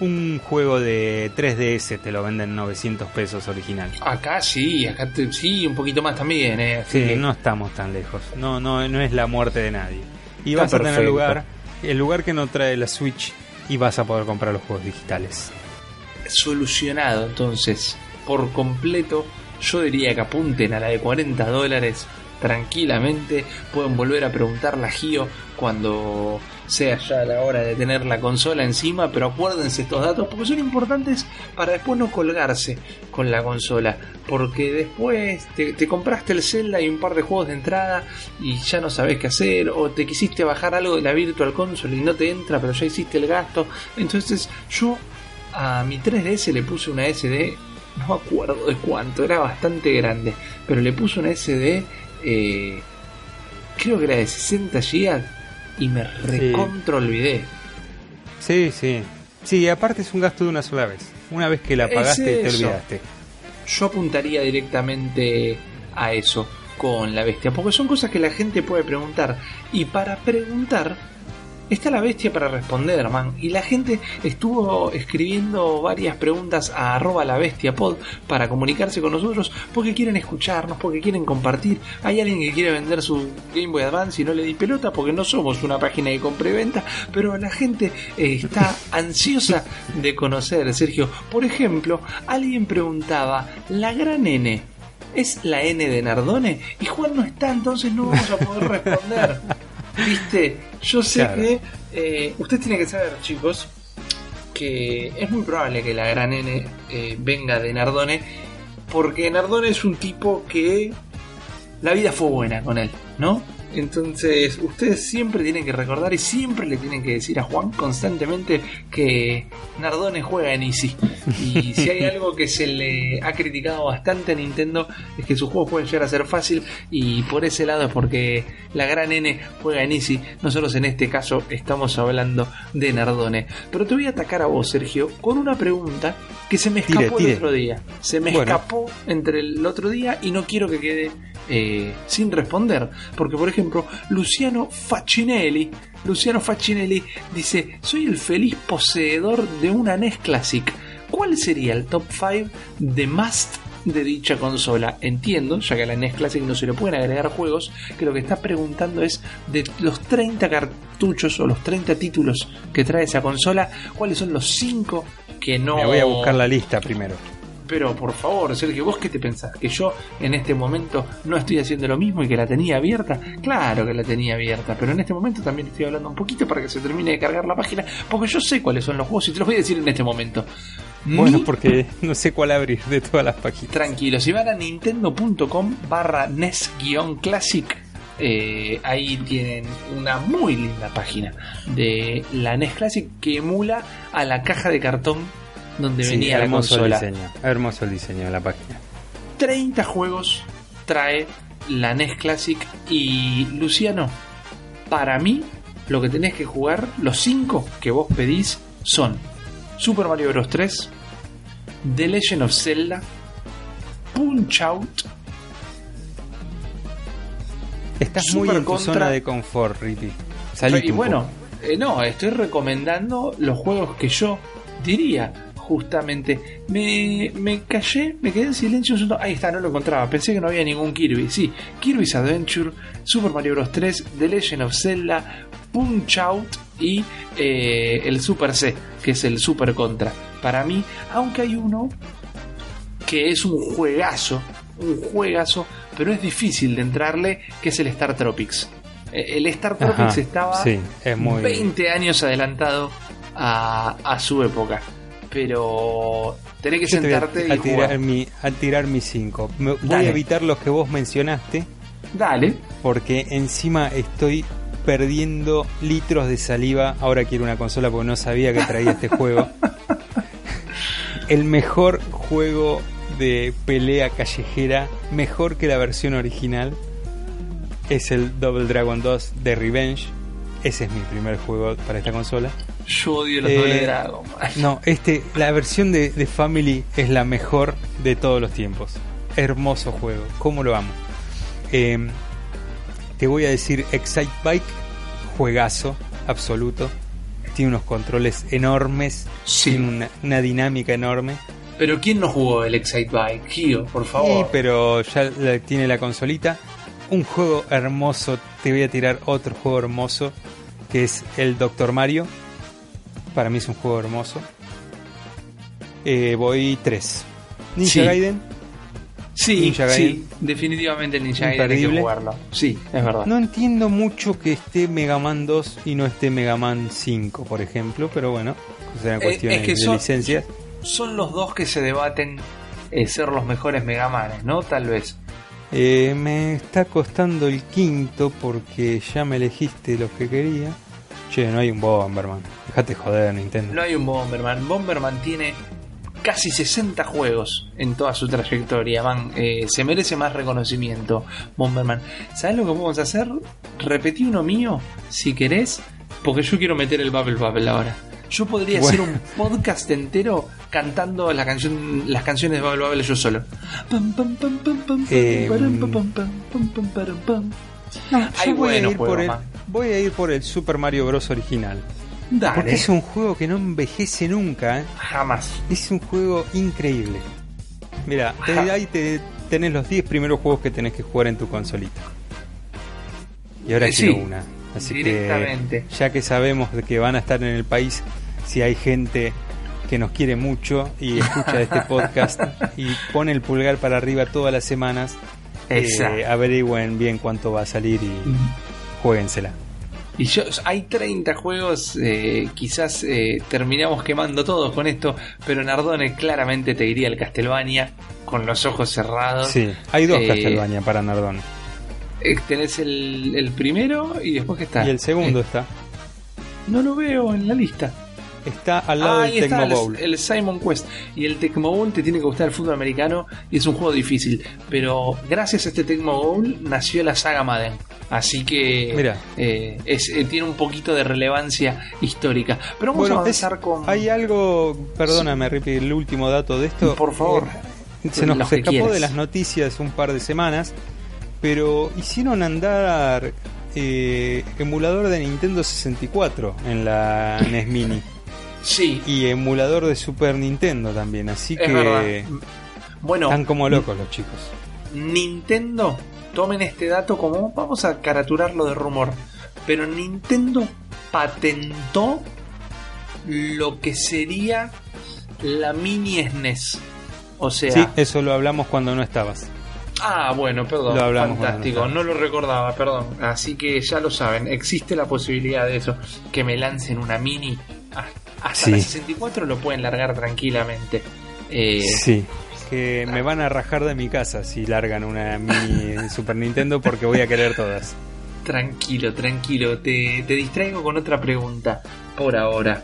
Un juego de 3DS te lo venden 900 pesos original. acá sí, acá te- sí, un poquito más también. Eh. Sí, que- no estamos tan lejos. No, no, no es la muerte de nadie. Y Está vas a tener lugar, el lugar que no trae la Switch y vas a poder comprar los juegos digitales. solucionado entonces por completo yo diría que apunten a la de 40 dólares tranquilamente pueden volver a preguntarle a Gio cuando sea ya la hora de tener la consola encima pero acuérdense estos datos porque son importantes para después no colgarse con la consola porque después te, te compraste el Zelda y un par de juegos de entrada y ya no sabes qué hacer o te quisiste bajar algo de la Virtual Console y no te entra pero ya hiciste el gasto. Entonces yo a mi 3DS le puse una SD, no acuerdo de cuánto, era bastante grande, pero le puse una SD, eh, creo que era de 60 GB y me recontra olvidé. Sí, sí. Sí, aparte es un gasto de una sola vez. Una vez que la Es pagaste, te eso. olvidaste. Yo apuntaría directamente a eso con la bestia, porque son cosas que la gente puede preguntar. Y para preguntar, está la bestia para responder, man. Y la gente estuvo escribiendo varias preguntas a arroba la bestia pod para comunicarse con nosotros, porque quieren escucharnos, porque quieren compartir. Hay alguien que quiere vender su Game Boy Advance y no le di pelota porque no somos una página de compra y venta, pero la gente eh, está ansiosa de conocer, Sergio. Por ejemplo, alguien preguntaba, ¿la gran N es la N de Nardone? Y Juan no está, entonces no vamos a poder responder. Viste, yo sé Claro. que eh, usted tiene que saber, chicos, que es muy probable que la gran N eh, venga de Nardone, porque Nardone es un tipo que la vida fue buena con él, ¿no? Entonces, ustedes siempre tienen que recordar y siempre le tienen que decir a Juan constantemente que Nardone juega en Easy. Y si hay algo que se le ha criticado bastante a Nintendo es que sus juegos pueden llegar a ser fácil y por ese lado es porque la gran N juega en Easy. Nosotros en este caso estamos hablando de Nardone. Pero te voy a atacar a vos, Sergio, con una pregunta que se me Tire, escapó tire. el otro día. Se me Bueno. escapó entre el otro día y no quiero que quede eh, sin responder. Porque, por ejemplo, Luciano Faccinelli, Luciano Faccinelli dice: Soy el feliz poseedor de una NES Classic. ¿Cuál sería el top 5 de Must de dicha consola. Entiendo, ya que a la NES Classic no se le pueden agregar juegos, que lo que está preguntando es de los 30 cartuchos o los 30 títulos que trae esa consola, ¿cuáles son los 5 que no... Me voy a buscar la lista primero. Pero por favor, Sergio, ¿vos qué te pensás? ¿Que yo en este momento no estoy haciendo lo mismo y que la tenía abierta? Claro que la tenía abierta, pero en este momento también estoy hablando un poquito para que se termine de cargar la página, porque yo sé cuáles son los juegos y te los voy a decir en este momento. Bueno, porque no sé cuál abrir de todas las páginas. Tranquilo, si van a nintendo.com barra NES-Classic, eh, ahí tienen una muy linda página de la NES Classic que emula a la caja de cartón donde Sí, venía la hermoso consola. diseño. Hermoso el diseño de la página. 30 juegos trae la NES Classic y Luciano, para mí lo que tenés que jugar, los 5 que vos pedís son Super Mario Bros. 3, The Legend of Zelda, Punch Out, Estás Super muy en tu zona de confort, Rippy. Y bueno, eh, no, estoy recomendando los juegos que yo diría. Justamente, me, me callé, me quedé en silencio un segundo. Ahí está, no lo encontraba. Pensé que no había ningún Kirby. Sí, Kirby's Adventure, Super Mario Bros. 3, The Legend of Zelda, Punch Out y eh, el Super C, que es el Super Contra. Para mí, aunque hay uno que es un juegazo, un juegazo, pero es difícil de entrarle, que es el Star Tropics. Eh, El Star Tropics Ajá, estaba sí, es muy 20 años adelantado a, a su época. Pero tenés que Yo te a- sentarte a, y tirar jugar. mi, a tirar mis cinco. Me- voy a evitar los que vos mencionaste Dale. porque encima estoy perdiendo litros de saliva. Ahora quiero una consola porque no sabía que traía este juego. El mejor juego de pelea callejera, mejor que la versión original, es el Double Dragon 2 de Revenge. Ese es mi primer juego para esta consola. Yo odio los Eh, doble Dragon. No, este, la versión de, de Family es la mejor de todos los tiempos. Hermoso juego, cómo lo amo. Eh, te voy a decir Excite Bike, juegazo absoluto. Tiene unos controles enormes, Sí. tiene una, una dinámica enorme. Pero ¿quién no jugó el Excite Bike? Gio, por Sí, favor. pero ya la- tiene la consolita. Un juego hermoso, te voy a tirar otro juego hermoso, que es el Doctor Mario. Para mí es un juego hermoso. Eh, voy 3. Ninja Sí. Gaiden. sí, Ninja sí, Gaiden. definitivamente el Ninja Gaiden hay que jugarlo. Sí, es verdad. No entiendo mucho que esté Mega Man 2 y no esté Mega Man 5, por ejemplo, pero bueno, serán Eh, cuestiones es que de son- licencias. Son los dos que se debaten eh, ser los mejores Megamanes, ¿no? Tal vez. Eh, me está costando el quinto porque ya me elegiste los que quería. Che, no hay un Bomberman. Dejate joder, Nintendo. No hay un Bomberman. Bomberman tiene casi 60 juegos en toda su trayectoria, man. Eh, se merece más reconocimiento, Bomberman. ¿Sabes lo que podemos hacer? Repetí uno mío, si querés, porque yo quiero meter el Bubble Bubble ahora. Yo podría Bueno. hacer un podcast entero cantando la canción, las canciones de Bubble Bubble yo solo. Pam, pam, pam, pam, pam, Eh, param, pam, pam, pam, pam, pam, param, pam. No, Hay yo voy, a buenos ir por juegos, el. Voy a ir por el Super Mario Bros. original. Dale. Porque es un juego que no envejece nunca. ¿eh? Jamás. Es un juego increíble. Mira, Ajá. ahí te, tenés los 10 primeros juegos que tenés que jugar en tu consolita. Y ahora Eh, quiero una. Así directamente. que ya que sabemos de que van a estar en el país, si hay gente que nos quiere mucho y escucha este podcast y pone el pulgar para arriba todas las semanas, eh, averigüen bien cuánto va a salir y jueguensela. Y yo, hay 30 juegos, eh, quizás eh, terminamos quemando todos con esto, pero Nardone claramente te diría el Castlevania con los ojos cerrados. Sí, hay dos Eh, Castlevania para Nardón. Eh, tenés el, el primero y después que está. Y el segundo Eh, está. no lo veo en la lista. Está al lado Ah, del Tecmo Bowl. el Simon Quest. Y el Tecmo Bowl te tiene que gustar el fútbol americano y es un juego difícil. Pero gracias a este Tecmo Bowl nació la saga Madden. Así que Mira. eh, es- eh, tiene un poquito de relevancia histórica. Pero vamos a Bueno, es- avanzar con. hay algo, perdóname, Rippy, el último dato de esto. Por favor. Eh, se nos escapó de las noticias un par de semanas, pero hicieron andar eh, emulador de Nintendo 64 en la NES Mini Sí, y emulador de Super Nintendo también, así es que verdad. Bueno, Están como locos los chicos. Nintendo, tomen este dato como, vamos a caraturarlo de rumor, pero Nintendo patentó lo que sería la mini SNES. O sea, Sí, eso lo hablamos cuando no estabas. ah, bueno, perdón, Lo hablamos fantástico, cuando no lo recordaba, perdón. Así que ya lo saben, existe la posibilidad de eso, que me lancen una mini. Ah, Hasta Sí. la 64 lo pueden largar tranquilamente. Eh, Sí. Que me van a rajar de mi casa si largan una mini Super Nintendo porque voy a querer todas. Tranquilo, tranquilo. Te, te distraigo con otra pregunta por ahora.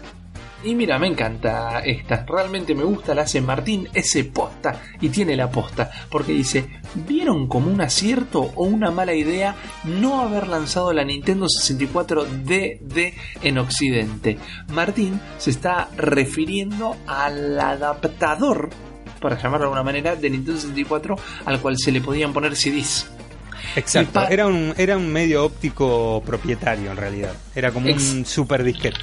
Y mira, me encanta esta. Realmente me gusta. La hace Martín S. Posta y tiene la posta. Porque dice: ¿Vieron como un acierto o una mala idea no haber lanzado la Nintendo 64 DD en Occidente? Martín se está refiriendo al adaptador, para llamarlo de alguna manera, de Nintendo 64 al cual se le podían poner CDs. Exacto. Era un, era un medio óptico propietario en realidad. Era como un super disquete.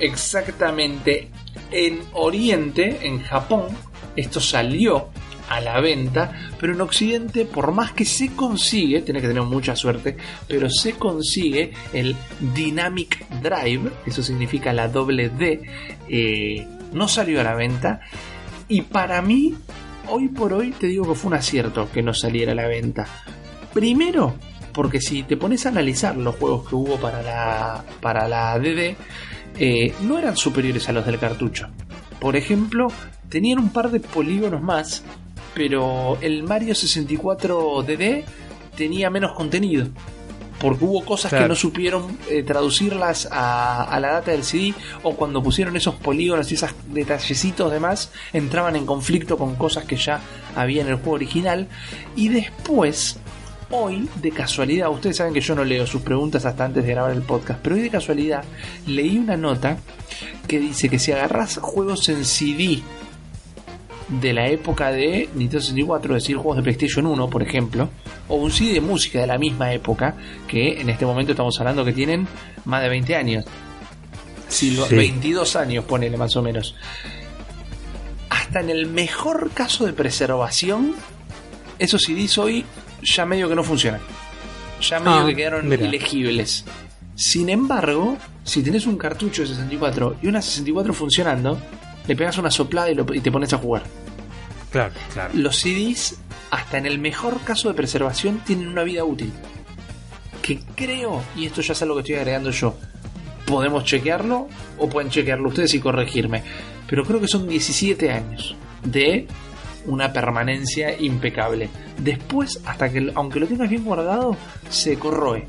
Exactamente. En Oriente, en Japón, esto salió a la venta, pero en Occidente, por más que se consigue, tenés que tener mucha suerte, pero se consigue el Dynamic Drive, eso significa la doble D, eh, no salió a la venta, y para mí, hoy por hoy, te digo que fue un acierto que no saliera a la venta. Primero, porque si te pones a analizar los juegos que hubo para la, para la DD, eh, no eran superiores a los del cartucho. Por ejemplo, tenían un par de polígonos más, pero el Mario 64 DD tenía menos contenido. Porque hubo cosas que no supieron eh, traducirlas a, a la data del CD, o cuando pusieron esos polígonos y esos detallecitos demás, entraban en conflicto con cosas que ya había en el juego original. Y después, hoy, de casualidad, ustedes saben que yo no leo sus preguntas hasta antes de grabar el podcast, pero hoy de casualidad leí una nota que dice que si agarras juegos en CD de la época de Nintendo 64, es decir, juegos de PlayStation 1, por ejemplo, o un CD de música de la misma época, que en este momento estamos hablando que tienen más de 20 años. Si Sí. 22 años, ponele más o menos. Hasta en el mejor caso de preservación, esos CDs hoy ya medio que no funcionan. Ya medio Ah, que quedaron mira. ilegibles. Sin embargo, si tenés un cartucho de 64 y una 64 funcionando, le pegas una soplada y, lo- y te pones a jugar. Claro, claro. Los CDs, hasta en el mejor caso de preservación, tienen una vida útil. Que creo, y esto ya es algo que estoy agregando yo, podemos chequearlo o pueden chequearlo ustedes y corregirme. Pero creo que son 17 años de una permanencia impecable. Después, hasta que, aunque lo tengas bien guardado, se corroe.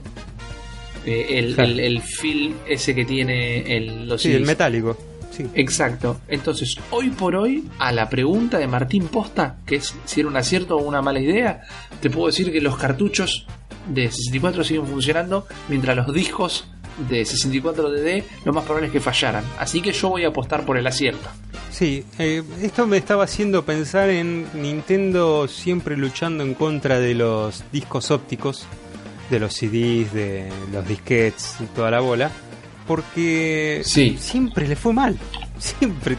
Eh, el, Claro. el, el feel ese que tiene el, los Sí, el metálico. Sí. Exacto. Entonces, hoy por hoy, a la pregunta de Martín Posta, que es si era un acierto o una mala idea, te puedo decir que los cartuchos de 64 siguen funcionando, mientras los discos de 64DD lo más probable es que fallaran. Así que yo voy a apostar por el acierto. Sí, eh, esto me estaba haciendo pensar en Nintendo siempre luchando en contra de los discos ópticos, de los CDs, de los disquetes y toda la bola, porque Sí. siempre le fue mal. Siempre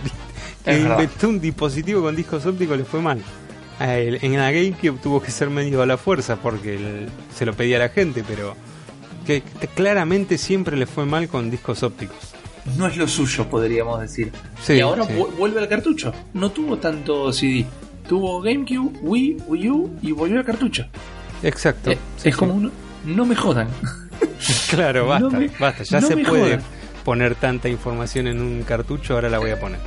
que inventó un dispositivo con discos ópticos le fue mal. Él- En la GameCube tuvo que ser medio a la fuerza porque se lo pedía a la gente, pero que claramente siempre le fue mal con discos ópticos. No es lo suyo, podríamos decir. Sí, y ahora sí. vu- vuelve al cartucho. No tuvo tanto CD. Tuvo GameCube, Wii, Wii U y volvió al cartucho. Exacto. Eh, Sí, es como un... No me jodan. Claro, No basta, me- basta. Ya no se puede jodan. poner tanta información en un cartucho, ahora la voy a poner.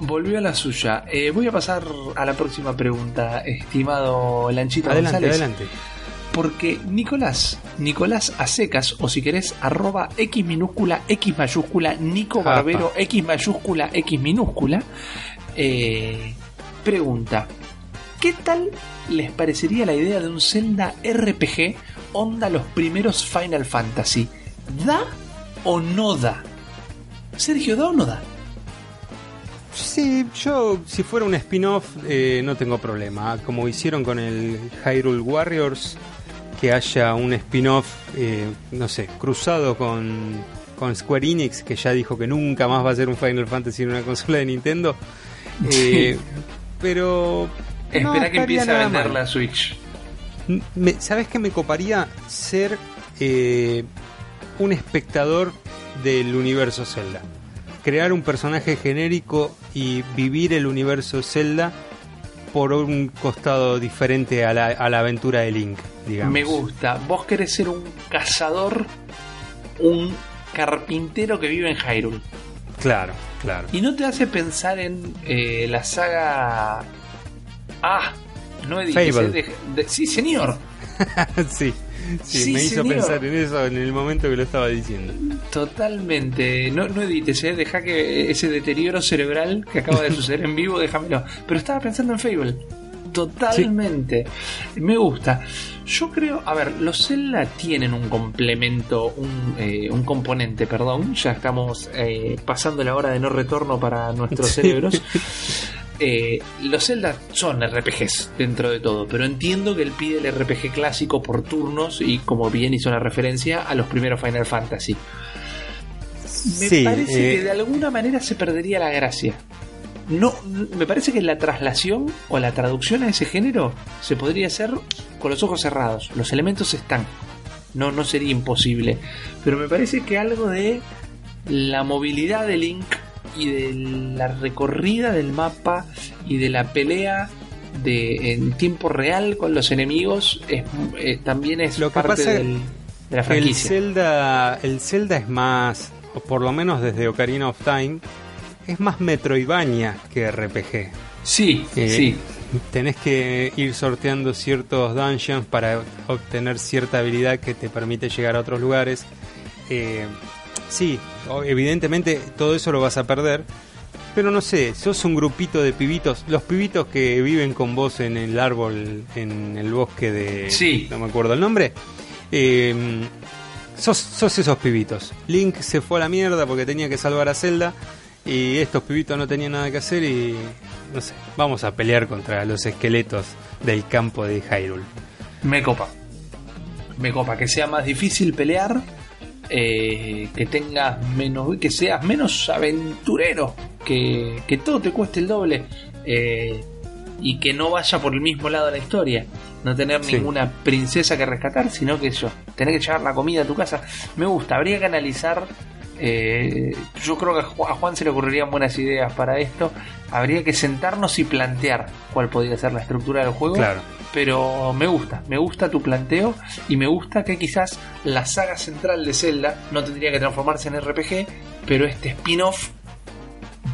Volvió a la suya. Eh, voy a pasar a la próxima pregunta, estimado Lanchito Adelante, González. adelante. Porque Nicolás, Nicolás a secas, o si querés, arroba X minúscula, X mayúscula, Nico Apa. Barbero, X mayúscula, X minúscula, eh, pregunta, ¿qué tal les parecería la idea de un Zelda RPG onda los primeros Final Fantasy? ¿Da o no da? Sergio, ¿da o no da? Sí, yo si fuera un spin-off eh, no tengo problema. Como hicieron con el Hyrule Warriors, que haya un spin-off, eh, no sé, cruzado con, con Square Enix, que ya dijo que nunca más va a ser un Final Fantasy en una consola de Nintendo. Eh, pero Espera que empiece a vender mal. la Switch. Me- ¿Sabes qué me coparía ser eh, un espectador del universo Zelda? Crear un personaje genérico y vivir el universo Zelda por un costado diferente a la, a la aventura de Link, digamos. Me gusta. Vos querés ser un cazador, un carpintero que vive en Hyrule. Claro, claro. Y no te hace pensar en eh, la saga. Ah, no eh, de- de- sí, señor. sí, sí, Sí, me hizo señor. pensar en eso en el momento que lo estaba diciendo. Totalmente. No, no edites, eh. Deja que ese deterioro cerebral que acaba de suceder en vivo, déjamelo. Pero estaba pensando en Fable. Totalmente. Me gusta. Yo creo, a ver, los Zelda tienen un complemento, un, eh, un componente, perdón. Ya estamos eh, pasando la hora de no retorno para nuestros Sí. cerebros. Eh, los Zelda son RPGs dentro de todo, pero entiendo que él pide el RPG clásico por turnos y como bien hizo la referencia a los primeros Final Fantasy. Me Sí, parece eh, que de alguna manera se perdería la gracia. No, me parece que la traslación o la traducción a ese género se podría hacer con los ojos cerrados. Los elementos están. No, no sería imposible. Pero me parece que algo de la movilidad de Link y de la recorrida del mapa y de la pelea de en tiempo real con los enemigos es, eh, también es Lo que parte pasa del- de la El franquicia. Zelda, el Zelda es más, o por lo menos desde Ocarina of Time, es más Metroidvania que RPG. Sí, Eh, sí. Tenés que ir sorteando ciertos dungeons para obtener cierta habilidad que te permite llegar a otros lugares. Eh, sí, evidentemente todo eso lo vas a perder. Pero no sé, sos un grupito de pibitos, los pibitos que viven con vos en el árbol, en el bosque de... Sí. No me acuerdo el nombre. Eh, sos, sos esos pibitos. Link se fue a la mierda porque tenía que salvar a Zelda y estos pibitos no tenían nada que hacer y no sé, vamos a pelear contra los esqueletos del campo de Hyrule. Me copa. Me copa que sea más difícil pelear, eh, que tengas menos, que seas menos aventurero, que, que todo te cueste el doble eh, y que no vaya por el mismo lado de la historia. No tener Sí. ninguna princesa que rescatar, sino que yo, tener que llevar la comida a tu casa. Me gusta, habría que analizar. Eh, yo creo que a Ju- a Juan se le ocurrirían buenas ideas para esto. Habría que sentarnos y plantear cuál podría ser la estructura del juego Claro. pero me gusta, me gusta tu planteo y me gusta que quizás la saga central de Zelda no tendría que transformarse en RPG, pero este spin-off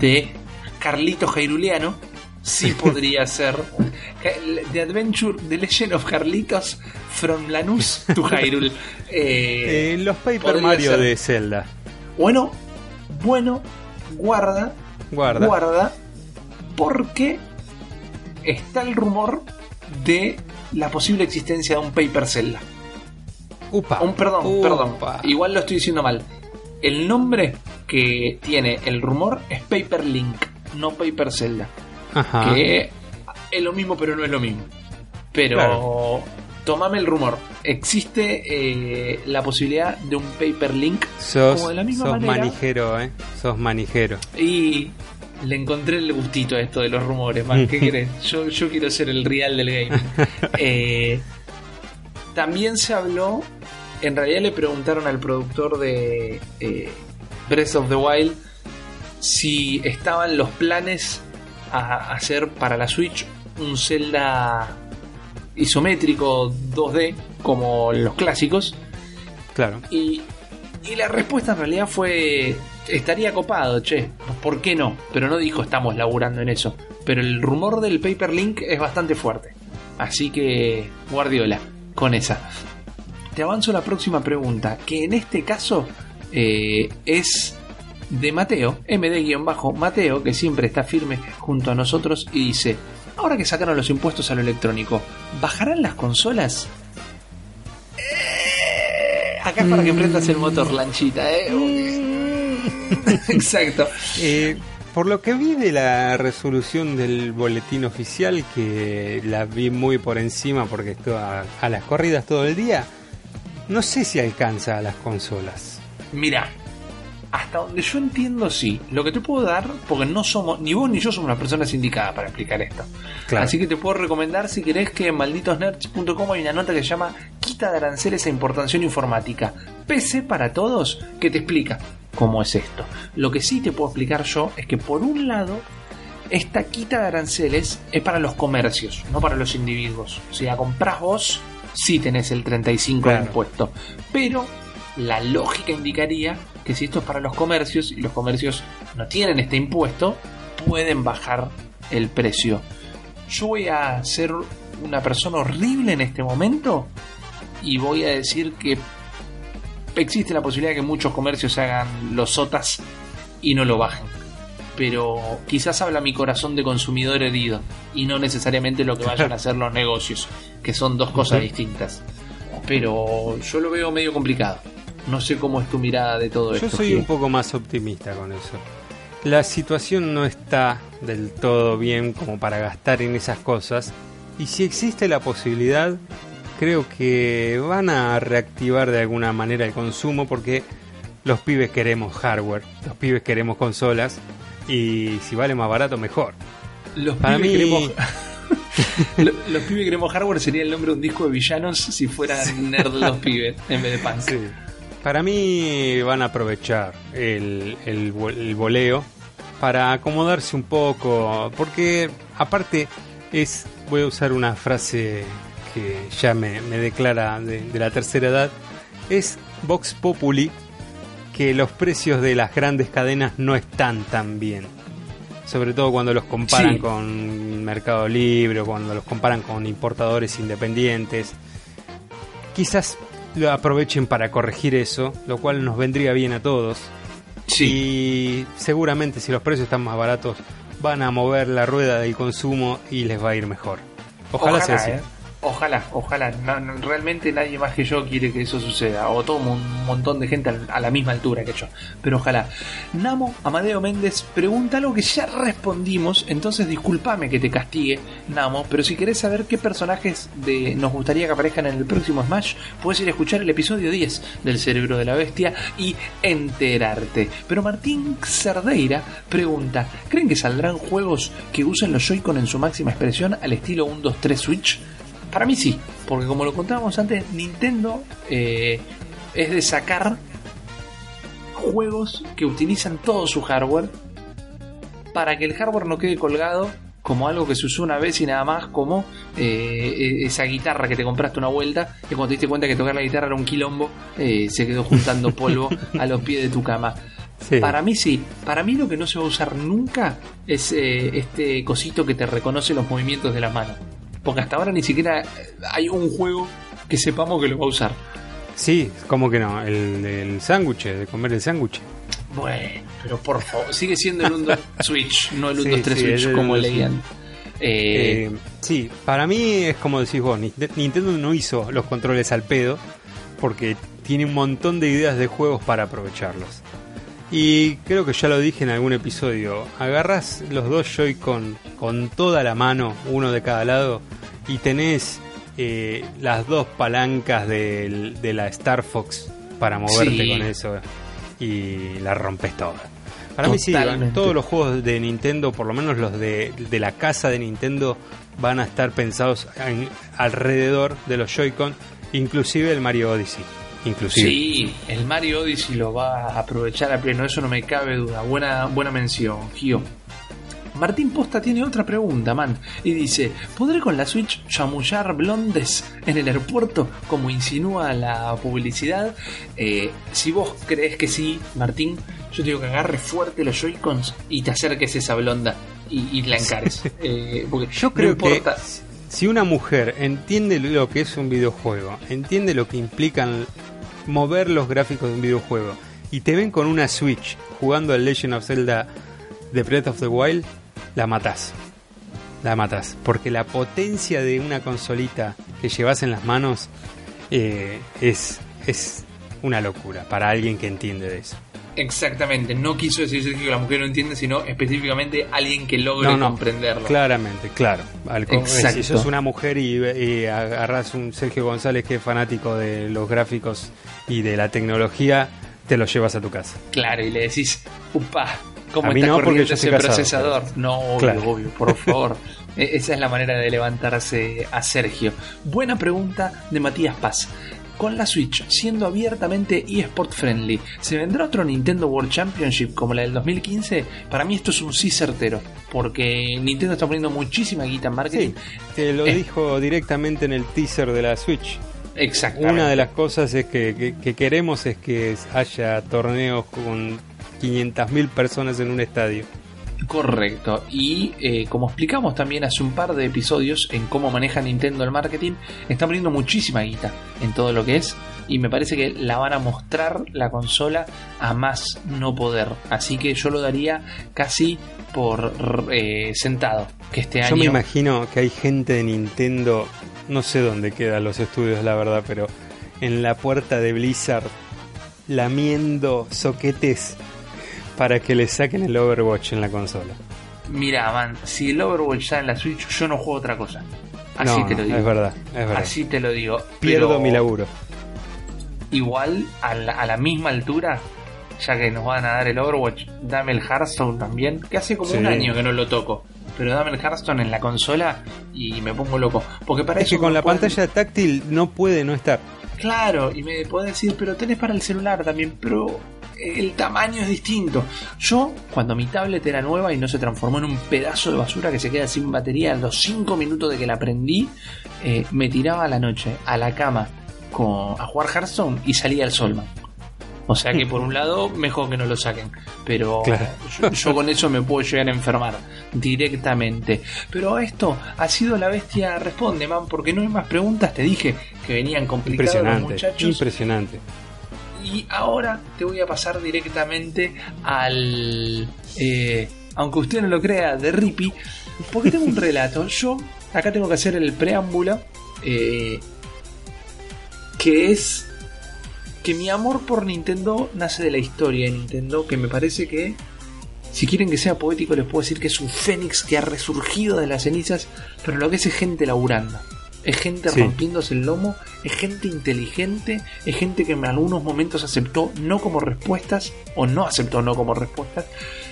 de Carlito Jairuleano sí podría ser The Adventure, The Legend of Carlitos from Lanús to Hyrule. Eh, Eh, los Paper Mario ser. de Zelda. Bueno, bueno, guarda, Guarda. guarda, porque está el rumor de la posible existencia de un Paper Zelda. Upa. Un perdón, Upa. perdón. Igual lo estoy diciendo mal. El nombre que tiene el rumor es Paper Link, no Paper Zelda. Ajá. Que es lo mismo, pero no es lo mismo. Pero Claro. Tomame el rumor. Existe eh, la posibilidad de un Paper Link Sos, como de la misma sos manera. manijero, ¿eh? Sos manijero. Y le encontré el gustito a esto de los rumores, man. ¿Qué querés? Yo, yo quiero ser el real del gaming. Eh, también se habló, en realidad le preguntaron al productor de eh, Breath of the Wild si estaban los planes a hacer para la Switch un Zelda isométrico 2D como los clásicos. Claro. Y, y la respuesta en realidad fue: estaría copado, che, ¿por qué no? Pero no dijo estamos laburando en eso. Pero el rumor del Paper Link es bastante fuerte. Así que, Guardiola, con esa. Te avanzo la próxima pregunta, que en este caso eh, es de Mateo, MD-Mateo, que siempre está firme junto a nosotros y dice: Ahora que sacaron los impuestos a lo electrónico, ¿bajarán las consolas? Eh, Acá es para que prendas el motor, lanchita, ¿eh? Exacto. Eh, por lo que vi de la resolución del boletín oficial, que la vi muy por encima porque estoy a, a las corridas todo el día, no sé si alcanza a las consolas. Mira, Hasta donde yo entiendo, sí. Lo que te puedo dar, porque no somos, ni vos ni yo somos las personas indicadas para explicar esto. Claro. Así que te puedo recomendar, si querés, que en malditosnerds.com hay una nota que se llama Quita de aranceles e importación informática. PC para todos, que te explica cómo es esto. Lo que sí te puedo explicar yo es que, por un lado, esta quita de aranceles es para los comercios, no para los individuos. O sea, comprás vos, sí tenés el 35 de impuesto. Pero la lógica indicaría que si esto es para los comercios y los comercios no tienen este impuesto, pueden bajar el precio. Yo voy a ser una persona horrible en este momento y voy a decir que existe la posibilidad de que muchos comercios hagan los sotas y no lo bajen. Pero quizás habla mi corazón de consumidor herido y no necesariamente lo que vayan a hacer los negocios, que son dos cosas distintas. Pero yo lo veo medio complicado. No sé cómo es tu mirada de todo Yo esto. soy Gil. un poco más optimista con eso. La situación no está del todo bien como para gastar en esas cosas. Y si existe la posibilidad, creo que van a reactivar de alguna manera el consumo porque los pibes queremos hardware, los pibes queremos consolas y si vale más barato mejor. Los Para pibes mí- queremos... Lo- los pibes queremos hardware sería el nombre de un disco de villanos si fueran nerd los pibes en vez de punk. Para mí van a aprovechar el, el, vo- el voleo para acomodarse un poco, porque aparte es, voy a usar una frase que ya me, me declara de, de la tercera edad, es Vox Populi que los precios de las grandes cadenas no están tan bien. Sobre todo cuando los comparan Sí. con Mercado Libre o cuando los comparan con importadores independientes. Quizás lo aprovechen para corregir eso, lo cual nos vendría bien a todos. Sí. Y seguramente si los precios están más baratos van a mover la rueda del consumo y les va a ir mejor. Ojalá, sea así. ¿eh? Ojalá, ojalá. No, realmente nadie más que yo quiere que eso suceda. O todo un montón de gente a la misma altura que yo. Pero ojalá. Namo Amadeo Méndez pregunta algo que ya respondimos. Entonces discúlpame que te castigue, Namo. Pero si querés saber qué personajes de nos gustaría que aparezcan en el próximo Smash, puedes ir a escuchar el episodio 10 del Cerebro de la Bestia y enterarte. Pero Martín Cerdeira pregunta: ¿Creen que saldrán juegos que usen los Joy-Con en su máxima expresión al estilo 1, 2, 3 Switch? Para mí sí, porque como lo contábamos antes, Nintendo eh, es de sacar juegos que utilizan todo su hardware para que el hardware no quede colgado como algo que se usó una vez y nada más como eh, esa guitarra que te compraste una vuelta y cuando te diste cuenta que tocar la guitarra era un quilombo eh, se quedó juntando polvo a los pies de tu cama Sí. para mí sí, para mí lo que no se va a usar nunca es eh, este cosito que te reconoce los movimientos de la mano. Porque hasta ahora ni siquiera hay un juego que sepamos que lo va a usar. Sí, ¿cómo que no? El del sándwich, de comer el sándwich. Bueno, pero por favor, sigue siendo el 1 Switch, no el 1 Sí, 3 sí, Switch como 1-2 leían. Eh, Eh, sí, para mí es como decís vos, Ni- Nintendo no hizo los controles al pedo porque tiene un montón de ideas de juegos para aprovecharlos. Y creo que ya lo dije en algún episodio, agarras los dos Joy-Con con toda la mano, uno de cada lado, y tenés eh, las dos palancas de la Star Fox para moverte Sí. con eso y la rompes toda. Para mí sí, todos los juegos de Nintendo, por lo menos los de, de la casa de Nintendo, van a estar pensados en- alrededor de los Joy-Con, inclusive el Mario Odyssey. Inclusive. sí, el Mario Odyssey lo va a aprovechar a pleno, eso no me cabe duda. Buena, buena mención, Gio. Martín Posta tiene otra pregunta, man, y dice, ¿podré con la Switch chamullar blondes en el aeropuerto como insinúa la publicidad? Eh, si vos crees que sí, Martín, yo te digo que agarre fuerte los Joy-Cons y te acerques a esa blonda y, y la encares. Eh, porque Yo no creo importa- que si una mujer entiende lo que es un videojuego, entiende lo que implican mover los gráficos de un videojuego y te ven con una Switch jugando al Legend of Zelda The Breath of the Wild, la matás. La matás. Porque la potencia de una consolita que llevas en las manos eh, es, es una locura para alguien que entiende de eso. Exactamente, no quiso decir Sergio que la mujer no entiende, sino específicamente alguien que logre No, no, comprenderlo. Claramente, claro. Al Exacto. Si sos una mujer y, y agarras un Sergio González que es fanático de los gráficos y de la tecnología, te lo llevas a tu casa. Claro, y le decís, upa, ¿cómo A mí está no, corriendo ese casado, procesador? pero- No, obvio, Claro. obvio, por favor. E- Esa es la manera de levantarse a Sergio. Buena pregunta de Matías Paz. Con la Switch siendo abiertamente eSport friendly, ¿se vendrá otro Nintendo World Championship como la del 2015? Para mí esto es un sí certero, porque Nintendo está poniendo muchísima guita en marketing. Sí, te lo Eh. dijo directamente en el teaser de la Switch. Exactamente. Una de las cosas es que, que- que queremos es que haya torneos con 500.000 personas en un estadio. Correcto. Y eh, como explicamos también hace un par de episodios en cómo maneja Nintendo el marketing, está poniendo muchísima guita en todo lo que es. Y me parece que la van a mostrar la consola a más no poder. Así que yo lo daría casi por eh, sentado. Que este Yo año. me imagino que hay gente de Nintendo, no sé dónde quedan los estudios, la verdad, pero en la puerta de Blizzard lamiendo soquetes para que le saquen el Overwatch en la consola. Mira, man, si el Overwatch está en la Switch, yo no juego otra cosa. Así no, te lo digo. es verdad, es verdad. Así te lo digo. Pierdo Pero- mi laburo. igual a la, a la misma altura, ya que nos van a dar el Overwatch, dame el Hearthstone también, que hace como Sí. un año que no lo toco. Pero dame el Hearthstone en la consola y me pongo loco. Porque para Es eso que con la pantalla táctil no puede no estar. Claro, y me puede decir, pero tenés para el celular también, pero el tamaño es distinto. Yo, cuando mi tablet era nueva y no se transformó en un pedazo de basura que se queda sin batería a los 5 minutos de que la prendí, eh, me tiraba a la noche a la cama con, a jugar Hearthstone y salía el Solman. O sea que por un lado, mejor que no lo saquen. Pero Claro. yo, yo con eso me puedo llegar a enfermar directamente. Pero esto ha sido la bestia responde, man, porque no hay más preguntas. Te dije que venían complicados los muchachos. impresionante. Y ahora te voy a pasar directamente al. eh, aunque usted no lo crea, de Rippy. Porque tengo un relato. Yo acá tengo que hacer el preámbulo. eh, que es. Que mi amor por Nintendo nace de la historia de Nintendo. Que me parece que. Si quieren que sea poético, les puedo decir que es un fénix que ha resurgido de las cenizas. Pero lo que es es gente laburando. Es gente Sí. rompiéndose el lomo, es gente inteligente, es gente que en algunos momentos aceptó no como respuestas o no aceptó no como respuestas.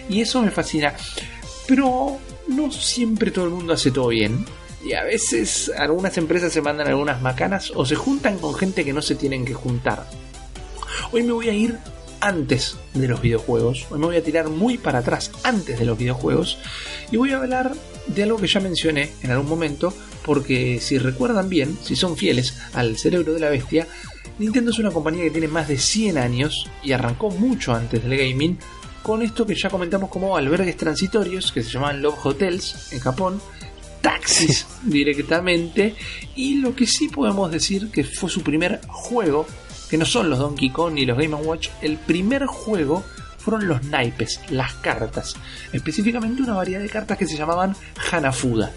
Y eso me fascina. Pero no siempre todo el mundo hace todo bien. Y a veces algunas empresas se mandan algunas macanas o se juntan con gente que no se tienen que juntar. Hoy me voy a ir antes de los videojuegos. Hoy me voy a tirar muy para atrás antes de los videojuegos. Y voy a hablar de algo que ya mencioné en algún momento. Porque si recuerdan bien, si son fieles al cerebro de la bestia, Nintendo es una compañía que tiene más de 100 años y arrancó mucho antes del gaming con esto que ya comentamos como albergues transitorios que se llamaban Love Hotels en Japón, taxis directamente y lo que sí podemos decir que fue su primer juego, que no son los Donkey Kong ni los Game Watch, el primer juego fueron los naipes, las cartas, específicamente una variedad de cartas que se llamaban Hanafuda.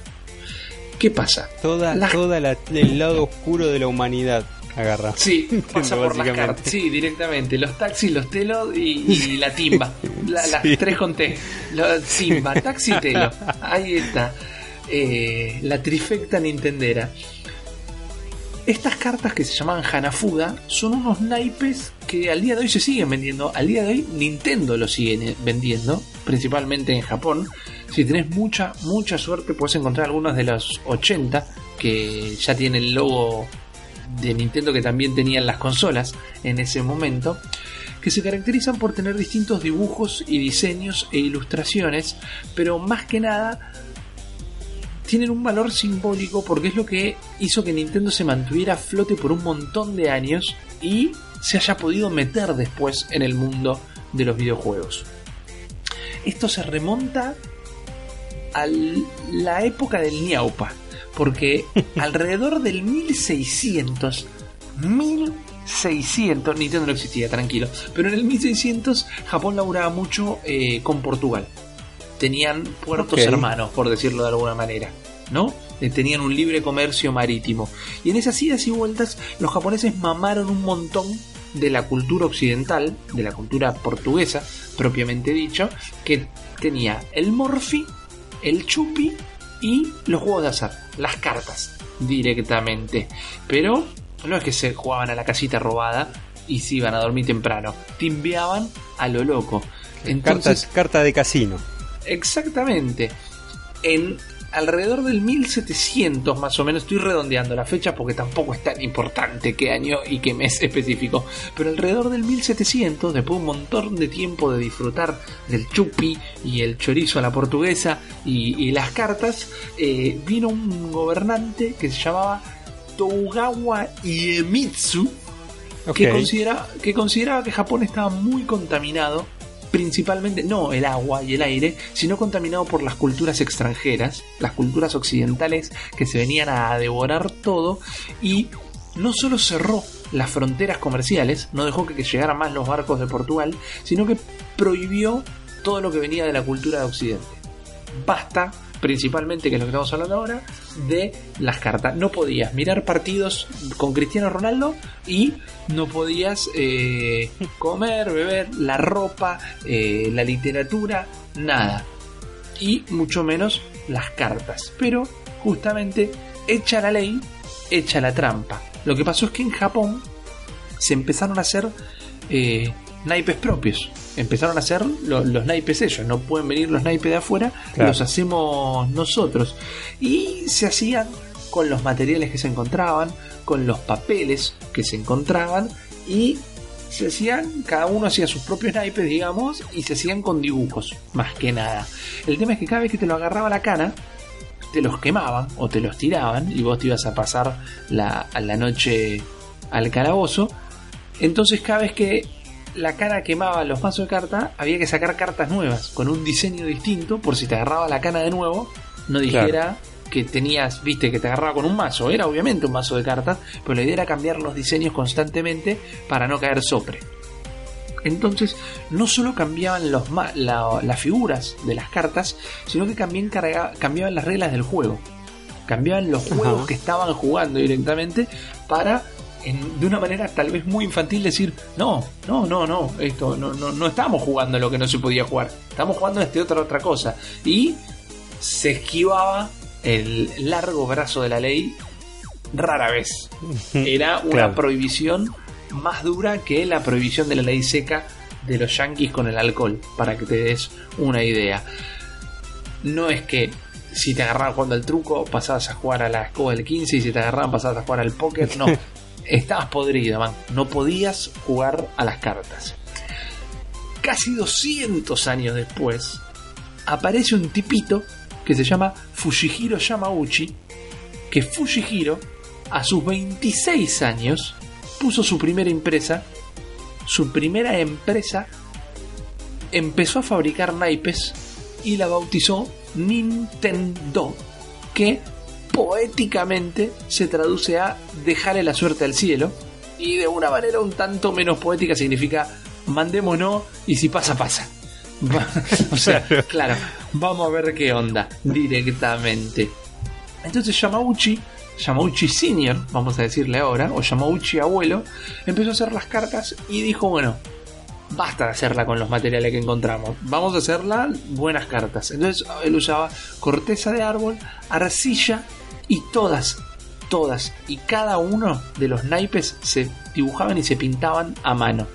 ¿Qué pasa? Toda, Las- toda la- el lado oscuro de la humanidad agarra. Sí, pasa por las cartas. Sí, directamente. Los taxis, los telos y, y la timba. La- Las tres con T. Los timba, taxi y telo. Ahí está. Eh, la trifecta nintendera. Estas cartas que se llaman Hanafuda son unos naipes que al día de hoy se siguen vendiendo. Al día de hoy Nintendo los sigue vendiendo, principalmente en Japón. Si tenés mucha, mucha suerte, puedes encontrar algunos de los 80 que ya tienen el logo de Nintendo que también tenían las consolas en ese momento, que se caracterizan por tener distintos dibujos y diseños e ilustraciones, pero más que nada tienen un valor simbólico porque es lo que hizo que Nintendo se mantuviera a flote por un montón de años y se haya podido meter después en el mundo de los videojuegos. Esto se remonta a la época del Ñaupa, porque alrededor del 1600, 1600, Nintendo no existía, tranquilo, pero en el 1600 Japón laburaba mucho eh, con Portugal. Tenían puertos hermanos, por decirlo de alguna manera, ¿no? Eh, Tenían un libre comercio marítimo. Y en esas idas y vueltas, los japoneses mamaron un montón de la cultura occidental, de la cultura portuguesa, propiamente dicho, que tenía el morfi, el chupi y los juegos de azar, las cartas, directamente. Pero no es que se jugaban a la casita robada, y se iban a dormir temprano. Timbeaban a lo loco. Entonces, Carta, carta de casino. Exactamente. En alrededor del 1700 más o menos, estoy redondeando la fecha porque tampoco es tan importante qué año y qué mes específico, pero alrededor del 1700, después de un montón de tiempo de disfrutar del chupi y el chorizo a la portuguesa y, y las cartas, eh, vino un gobernante que se llamaba Togawa Iemitsu, que, considera, que consideraba que Japón estaba muy contaminado, principalmente no el agua y el aire, sino contaminado por las culturas extranjeras, las culturas occidentales que se venían a devorar todo y no solo cerró las fronteras comerciales, no dejó que, llegaran más los barcos de Portugal, sino que prohibió todo lo que venía de la cultura de Occidente. Basta, principalmente, que es lo que estamos hablando ahora, de las cartas. No podías mirar partidos con Cristiano Ronaldo y no podías eh, comer, beber, la ropa, eh, la literatura, nada. Y mucho menos las cartas. Pero justamente, hecha la ley, hecha la trampa. Lo que pasó es que en Japón se empezaron a hacer eh, naipes propios. Empezaron a hacer lo- los naipes ellos. No pueden venir los naipes de afuera, Claro. los hacemos nosotros. Y se hacían con los materiales que se encontraban, con los papeles que se encontraban y se hacían, cada uno hacía sus propios naipes, digamos, y se hacían con dibujos, más que nada. El tema es que cada vez que te lo agarraba la cana, te los quemaban o te los tiraban y vos te ibas a pasar la, a la noche al calabozo. Entonces cada vez que la cana quemaba los mazos de carta, había que sacar cartas nuevas con un diseño distinto por si te agarraba la cana de nuevo, no dijera que tenías, viste, que te agarraba con un mazo. Era obviamente un mazo de cartas, pero la idea era cambiar los diseños constantemente para no caer sopre. Entonces, no solo cambiaban los ma- la- las figuras de las cartas, sino que también cambiaban las reglas del juego. Cambiaban los juegos Ajá. que estaban jugando directamente para, en- de una manera tal vez muy infantil, decir: No, no, no, no, esto no, no, no estamos jugando lo que no se podía jugar, estamos jugando este otra otra cosa. Y se esquivaba el largo brazo de la ley rara vez. Era una Claro. prohibición más dura que la prohibición de la ley seca de los yanquis con el alcohol, para que te des una idea. No es que si te agarraban jugando al truco, pasabas a jugar a la escoba del 15 y si te agarraban pasabas a jugar al póker, no. Estabas podrido, man. No podías jugar a las cartas. Casi 200 años después, aparece un tipito que se llama Fujihiro Yamauchi, que Fujihiro, a sus 26 años, puso su primera empresa, su primera empresa, empezó a fabricar naipes y la bautizó Nintendo, que poéticamente se traduce a dejarle la suerte al cielo, y de una manera un tanto menos poética significa mandémonos y si pasa, pasa. o sea, Claro. vamos a ver qué onda directamente. Entonces Yamauchi, Yamauchi Senior, vamos a decirle ahora, o Yamauchi Abuelo, empezó a hacer las cartas y dijo, bueno, basta de hacerla con los materiales que encontramos, vamos a hacerla buenas cartas. Entonces él usaba corteza de árbol, arcilla y todas, todas y cada uno de los naipes se dibujaban y se pintaban a mano.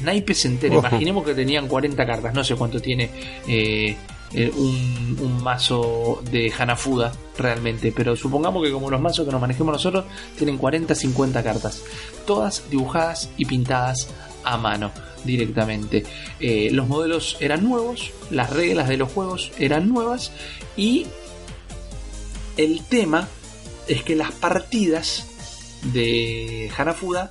Naipes enteros, Ojo. imaginemos que tenían 40 cartas, no sé cuánto tiene eh, eh, un, un mazo de Hanafuda realmente, pero supongamos que como los mazos que nos manejemos nosotros tienen 40, 50 cartas, todas dibujadas y pintadas a mano directamente. Eh, los modelos eran nuevos, las reglas de los juegos eran nuevas y el tema es que las partidas de Hanafuda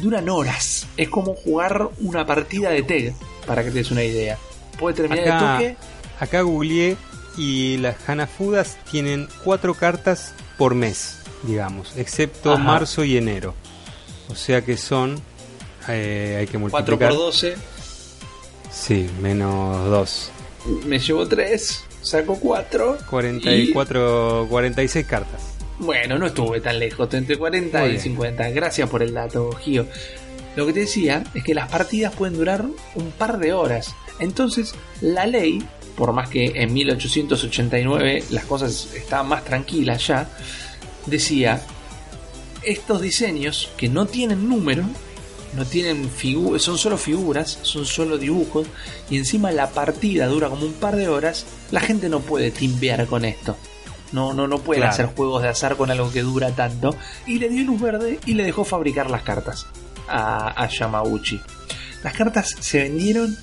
duran horas. Es como jugar una partida de TEG, para que te des una idea. Puede terminar de Acá, toque. acá googleé y las Hanafudas tienen cuatro cartas por mes, digamos, excepto Ajá. marzo y enero. O sea que son. eh, hay que 4 multiplicar. por 12 Sí, menos 2. me llevo 3, saco 4. 44, 46 cartas. Bueno, no estuve tan lejos, entre 40 Muy y bien. 50. Gracias por el dato, Gio. Lo que te decía es que las partidas pueden durar un par de horas. Entonces, la ley, por más que en 1889 las cosas estaban más tranquilas ya, decía, estos diseños que no tienen número no tienen figuras, son solo figuras, son solo dibujos, y encima la partida dura como un par de horas, la gente no puede timbear con esto. No, no, no Claro. hacer juegos de azar con algo que dura tanto. Y le dio luz verde y le dejó fabricar las cartas a, a Yamauchi. Las cartas se vendieron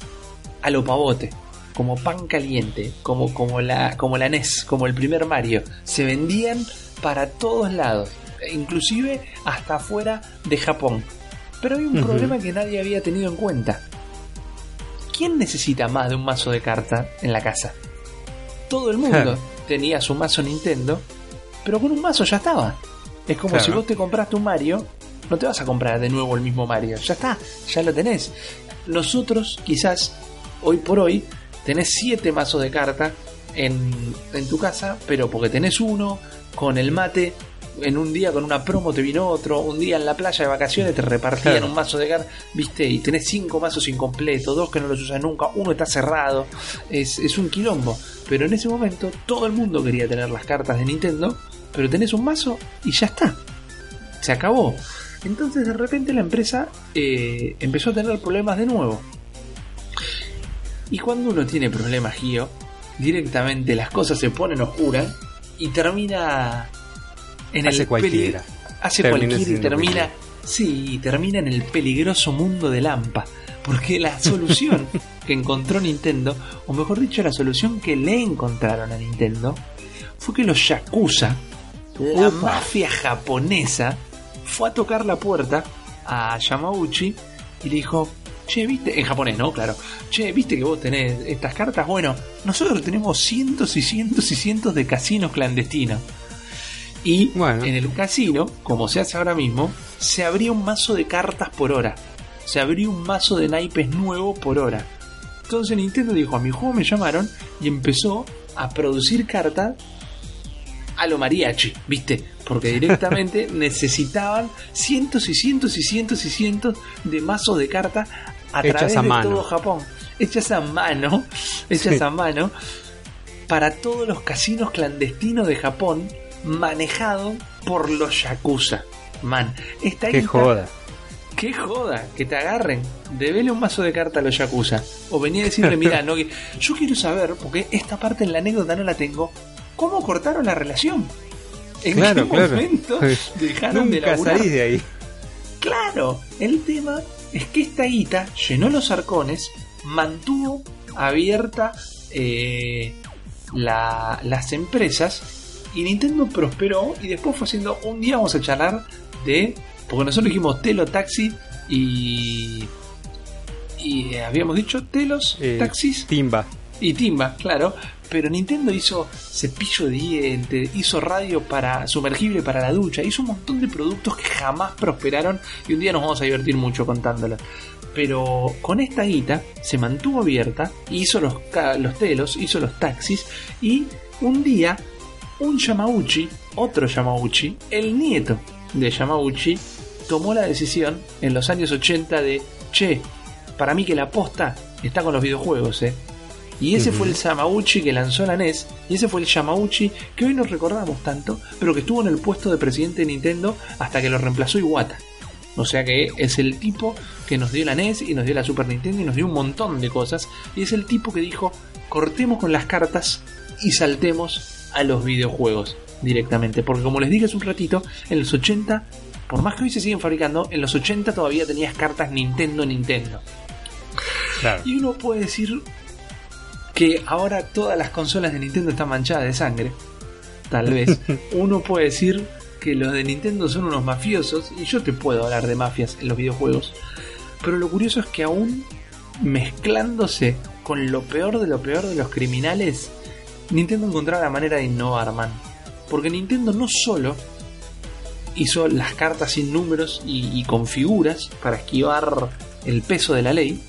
a lo pavote, como pan caliente, como, como, la, como la NES, como el primer Mario. Se vendían para todos lados, inclusive hasta afuera de Japón. Pero hay un problema que nadie había tenido en cuenta. ¿Quién necesita más de un mazo de cartas en la casa? Todo el mundo Claro. tenía su mazo Nintendo, pero con un mazo ya estaba. Es como Claro. si vos te compraste un Mario, no te vas a comprar de nuevo el mismo Mario, ya está, ya lo tenés. Nosotros, quizás, hoy por hoy, tenés siete mazos de carta en, en tu casa, pero porque tenés uno, con el mate, en un día con una promo te vino otro, un día en la playa de vacaciones te repartían Claro. un mazo de carta, viste, y tenés cinco mazos incompletos, dos que no los usas nunca, uno está cerrado, es, es un quilombo. Pero en ese momento todo el mundo quería tener las cartas de Nintendo, pero tenés un mazo y ya está. Se acabó. Entonces de repente la empresa eh, empezó a tener problemas de nuevo. Y cuando uno tiene problemas, Gio, directamente las cosas se ponen oscuras y termina en Hace el cualquiera. Hace Termina cualquiera y termina. cualquiera. Sí, termina en el peligroso mundo de Lampa. Porque la solución que encontró Nintendo, o mejor dicho, la solución que le encontraron a Nintendo, fue que los Yakuza, la mafia japonesa, fue a tocar la puerta a Yamauchi y le dijo, che, viste, en japonés, ¿no? Claro, che, viste que vos tenés estas cartas, bueno, nosotros tenemos cientos y cientos y cientos de casinos clandestinos. Y Bueno. en el casino, como se hace ahora mismo, se abría un mazo de cartas por hora. Se abría un mazo de naipes nuevo por hora. Entonces Nintendo dijo, a mi juego me llamaron y empezó a producir cartas a lo mariachi, ¿viste? Porque directamente necesitaban cientos y cientos y cientos y cientos de mazos de cartas a Hechas través a de mano. todo Japón. Hechas a mano, hechas Sí. a mano, para todos los casinos clandestinos de Japón, manejado por los Yakuza. Man, esta Qué joda. Qué joda, que te agarren. Debele un mazo de carta a los Yakuza. O venía a decirle, mira, no, yo quiero saber, porque esta parte en la anécdota no la tengo, ¿cómo cortaron la relación? ¿En Claro, qué claro. momento dejaron de laburar? salís de ahí. Claro, el tema es que esta guita llenó los arcones, mantuvo abierta eh, la- las empresas y Nintendo prosperó y después fue haciendo un día vamos a charlar de porque nosotros dijimos Telo Taxi y y eh, habíamos dicho Telos Eh, Taxis Timba. y Timba, claro. Pero Nintendo hizo cepillo de diente, hizo radio para sumergible para la ducha, hizo un montón de productos que jamás prosperaron y un día nos vamos a divertir mucho contándolos. Pero con esta guita se mantuvo abierta, hizo los, los telos, hizo los taxis y un día un Yamauchi, otro Yamauchi, el nieto de Yamauchi, tomó la decisión en los años 80 de, che, para mí que la posta está con los videojuegos, eh. Y ese fue el Yamauchi que lanzó la NES, y ese fue el Yamauchi que hoy no recordamos tanto, pero que estuvo en el puesto de presidente de Nintendo hasta que lo reemplazó Iwata. O sea que es el tipo que nos dio la NES y nos dio la Super Nintendo y nos dio un montón de cosas. Y es el tipo que dijo, cortemos con las cartas y saltemos a los videojuegos directamente. Porque como les dije hace un ratito, en los 80, por más que hoy se siguen fabricando, en los 80 todavía tenías cartas Nintendo Nintendo. Claro. Y uno puede decir que ahora todas las consolas de Nintendo están manchadas de sangre. Tal vez. Uno puede decir que los de Nintendo son unos mafiosos. Y yo te puedo hablar de mafias en los videojuegos. Pero lo curioso es que aún mezclándose con lo peor de lo peor de los criminales, Nintendo encontraba la manera de innovar, man. Porque Nintendo no solo hizo las cartas sin números y, y con figuras para esquivar el peso de la ley,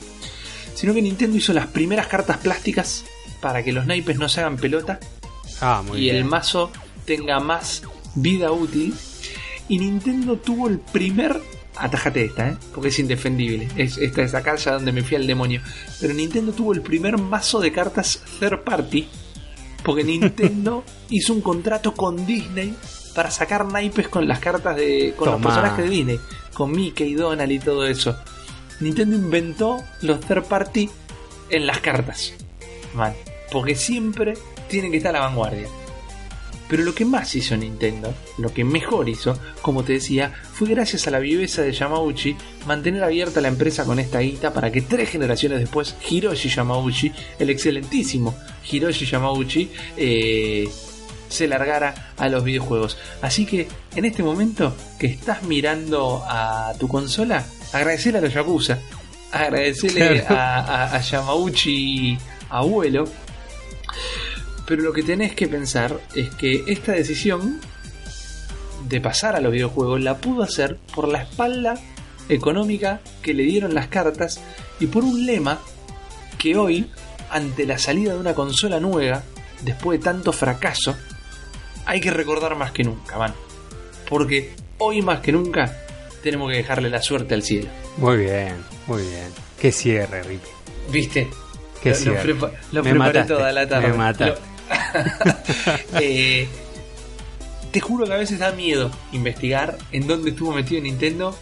sino que Nintendo hizo las primeras cartas plásticas para que los naipes no se hagan pelota Ah, muy y bien. el mazo tenga más vida útil. Y Nintendo tuvo el primer. Atájate esta, ¿eh? porque es indefendible. Es, esta es acá ya donde me fui al demonio. Pero Nintendo tuvo el primer mazo de cartas third party. Porque Nintendo hizo un contrato con Disney para sacar naipes con las cartas de. con los personajes de Disney. con Mickey, Donald y todo eso. Nintendo inventó los third party en las cartas. Man, porque siempre tienen que estar a la vanguardia. Pero lo que más hizo Nintendo, lo que mejor hizo, como te decía, fue gracias a la viveza de Yamauchi mantener abierta la empresa con esta guita para que tres generaciones después Hiroshi Yamauchi, el excelentísimo Hiroshi Yamauchi, eh, se largara a los videojuegos. Así que en este momento que estás mirando a tu consola, agradecerle a los Yakuza, agradecerle Claro. a, a- a Yamauchi abuelo. Pero lo que tenés que pensar es que esta decisión de pasar a los videojuegos la pudo hacer por la espalda económica que le dieron las cartas y por un lema que hoy, ante la salida de una consola nueva, después de tanto fracaso, hay que recordar más que nunca, man. Porque hoy más que nunca tenemos que dejarle la suerte al cielo. Muy bien, muy bien. Qué cierre, Ricky. ¿Viste? Qué lo, lo cierre. prepa- lo Me preparé mataste, toda la tarde. me mataste. Lo- Eh, te juro que a veces da miedo investigar en dónde estuvo metido Nintendo.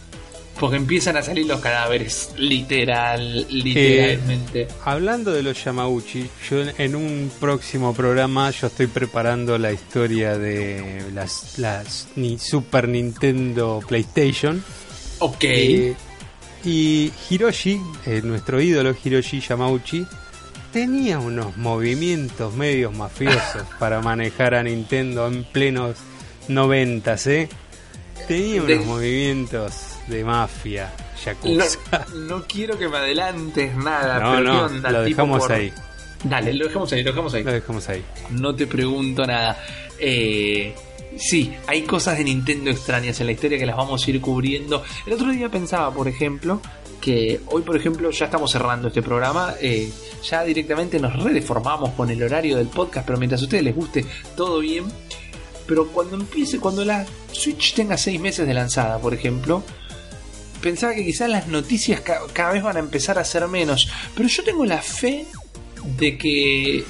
Porque empiezan a salir los cadáveres. Literal, literalmente. Hablando de los Yamauchi, yo en- en un próximo programa yo estoy preparando la historia de las, las ni Super Nintendo PlayStation. ok. Eh, y Hiroshi, eh, nuestro ídolo Hiroshi Yamauchi, tenía unos movimientos medios mafiosos para manejar a Nintendo en plenos noventas, ¿eh? Tenía De- unos movimientos de mafia, yakuza. no quiero que me adelantes nada. No, pero ¿qué onda? lo dejamos por- ahí, Dale, lo dejamos ahí, lo dejamos ahí. lo dejamos ahí. No te pregunto nada. Eh, sí, hay cosas de Nintendo extrañas en la historia que las vamos a ir cubriendo. El otro día pensaba, por ejemplo, que hoy, por ejemplo, ya estamos cerrando este programa. eh, ya directamente nos redeformamos con el horario del podcast, pero mientras a ustedes les guste, todo bien. Pero cuando empiece, cuando la Switch tenga seis meses de lanzada, por ejemplo, pensaba que quizás las noticias ca- cada vez van a empezar a ser menos. Pero yo tengo la fe de que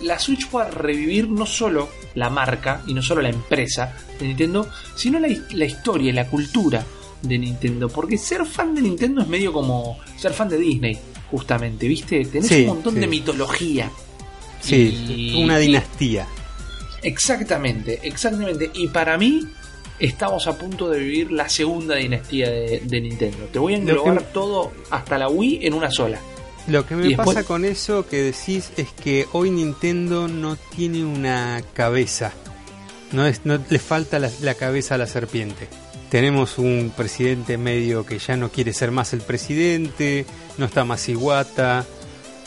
la Switch pueda revivir no solo la marca y no solo la empresa de Nintendo, sino la, his- la historia y la cultura de Nintendo. Porque ser fan de Nintendo es medio como ser fan de Disney, justamente, ¿viste? Tenés Sí, un montón sí. de mitología. Sí, Y- una dinastía. Exactamente, exactamente. Y para mí estamos a punto de vivir la segunda dinastía de, de Nintendo. Te voy a que- englobar todo hasta la Wii en una sola. Lo que me después- pasa con eso que decís es que hoy Nintendo no tiene una cabeza. No, es, no le falta la, la cabeza a la serpiente. Tenemos un presidente medio que ya no quiere ser más el presidente, no está más Iwata,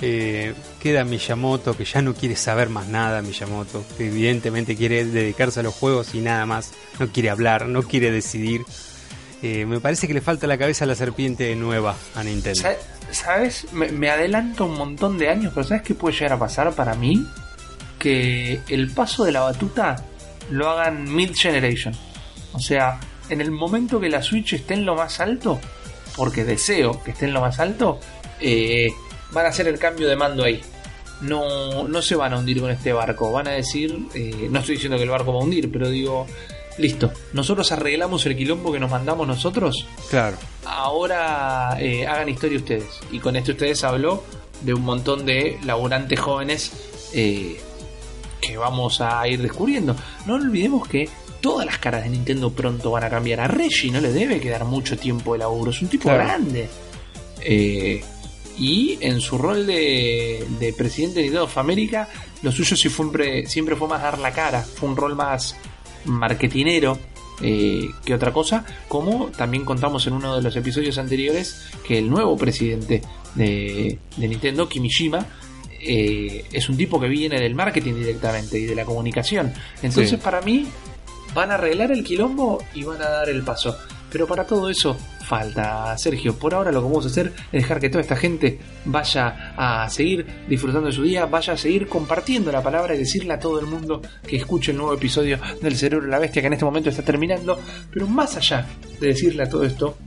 eh, queda Miyamoto que ya no quiere saber más nada, Miyamoto, que evidentemente quiere dedicarse a los juegos y nada más, no quiere hablar, no quiere decidir. Eh, me parece que le falta la cabeza a la serpiente nueva a Nintendo. Sa- ¿Sabes? Me, me adelanto un montón de años, pero ¿sabes qué puede llegar a pasar para mí? Que el paso de la batuta lo hagan mid-generation. O sea, en el momento que la Switch esté en lo más alto, porque deseo que esté en lo más alto, eh, van a hacer el cambio de mando ahí. No, no se van a hundir con este barco. Van a decir, eh, no estoy diciendo que el barco va a hundir, pero digo, listo, nosotros arreglamos el quilombo que nos mandamos nosotros, Claro. ahora eh, hagan historia ustedes. Y con esto ustedes habló de un montón de laburantes jóvenes eh, que vamos a ir descubriendo. No olvidemos que todas las caras de Nintendo pronto van a cambiar. A Reggie no le debe quedar mucho tiempo de laburo, es un tipo Claro. grande. Eh, y en su rol de, de presidente de Nintendo of America, lo suyo sí siempre, siempre fue más dar la cara, fue un rol más marketinero eh, que otra cosa, como también contamos en uno de los episodios anteriores que el nuevo presidente de, de Nintendo, Kimishima, eh, es un tipo que viene del marketing directamente y de la comunicación. Entonces Sí. para mí van a arreglar el quilombo y van a dar el paso. Pero para todo eso falta, Sergio. Por ahora lo que vamos a hacer es dejar que toda esta gente vaya a seguir disfrutando de su día, vaya a seguir compartiendo la palabra y decirle a todo el mundo que escuche el nuevo episodio del Cerebro de la Bestia que en este momento está terminando. Pero más allá de decirle a todo esto,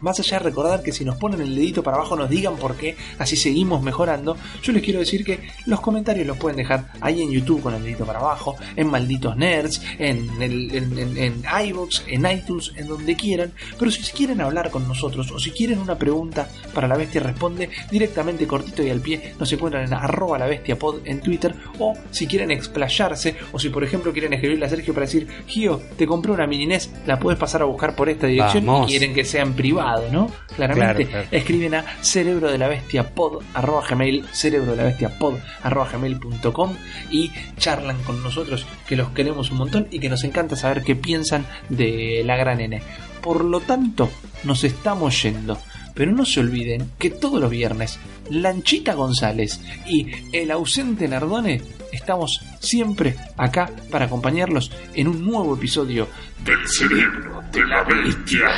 más allá de recordar que si nos ponen el dedito para abajo nos digan por qué, así seguimos mejorando, yo les quiero decir que los comentarios los pueden dejar ahí en YouTube con el dedito para abajo, en Malditos Nerds, en, el, en, en, en iVoox, en iTunes, en donde quieran, pero si quieren hablar con nosotros o si quieren una pregunta para la bestia responde directamente cortito y al pie, nos encuentran en arroba la bestia pod en Twitter o si quieren explayarse o si por ejemplo quieren escribirle a Sergio para decir, Gio, te compré una mini NES, la puedes pasar a buscar por esta dirección Vamos. y quieren que sea en privado, ¿no? Claramente Claro, claro. escriben a cerebro de la bestia pod arroba gmail, cerebro de la bestia pod arroba gmail.com y charlan con nosotros que los queremos un montón y que nos encanta saber qué piensan de la gran N. Por lo tanto, nos estamos yendo. Pero no se olviden que todos los viernes, Lanchita González y el ausente Nardone estamos siempre acá para acompañarlos en un nuevo episodio del cerebro de la bestia.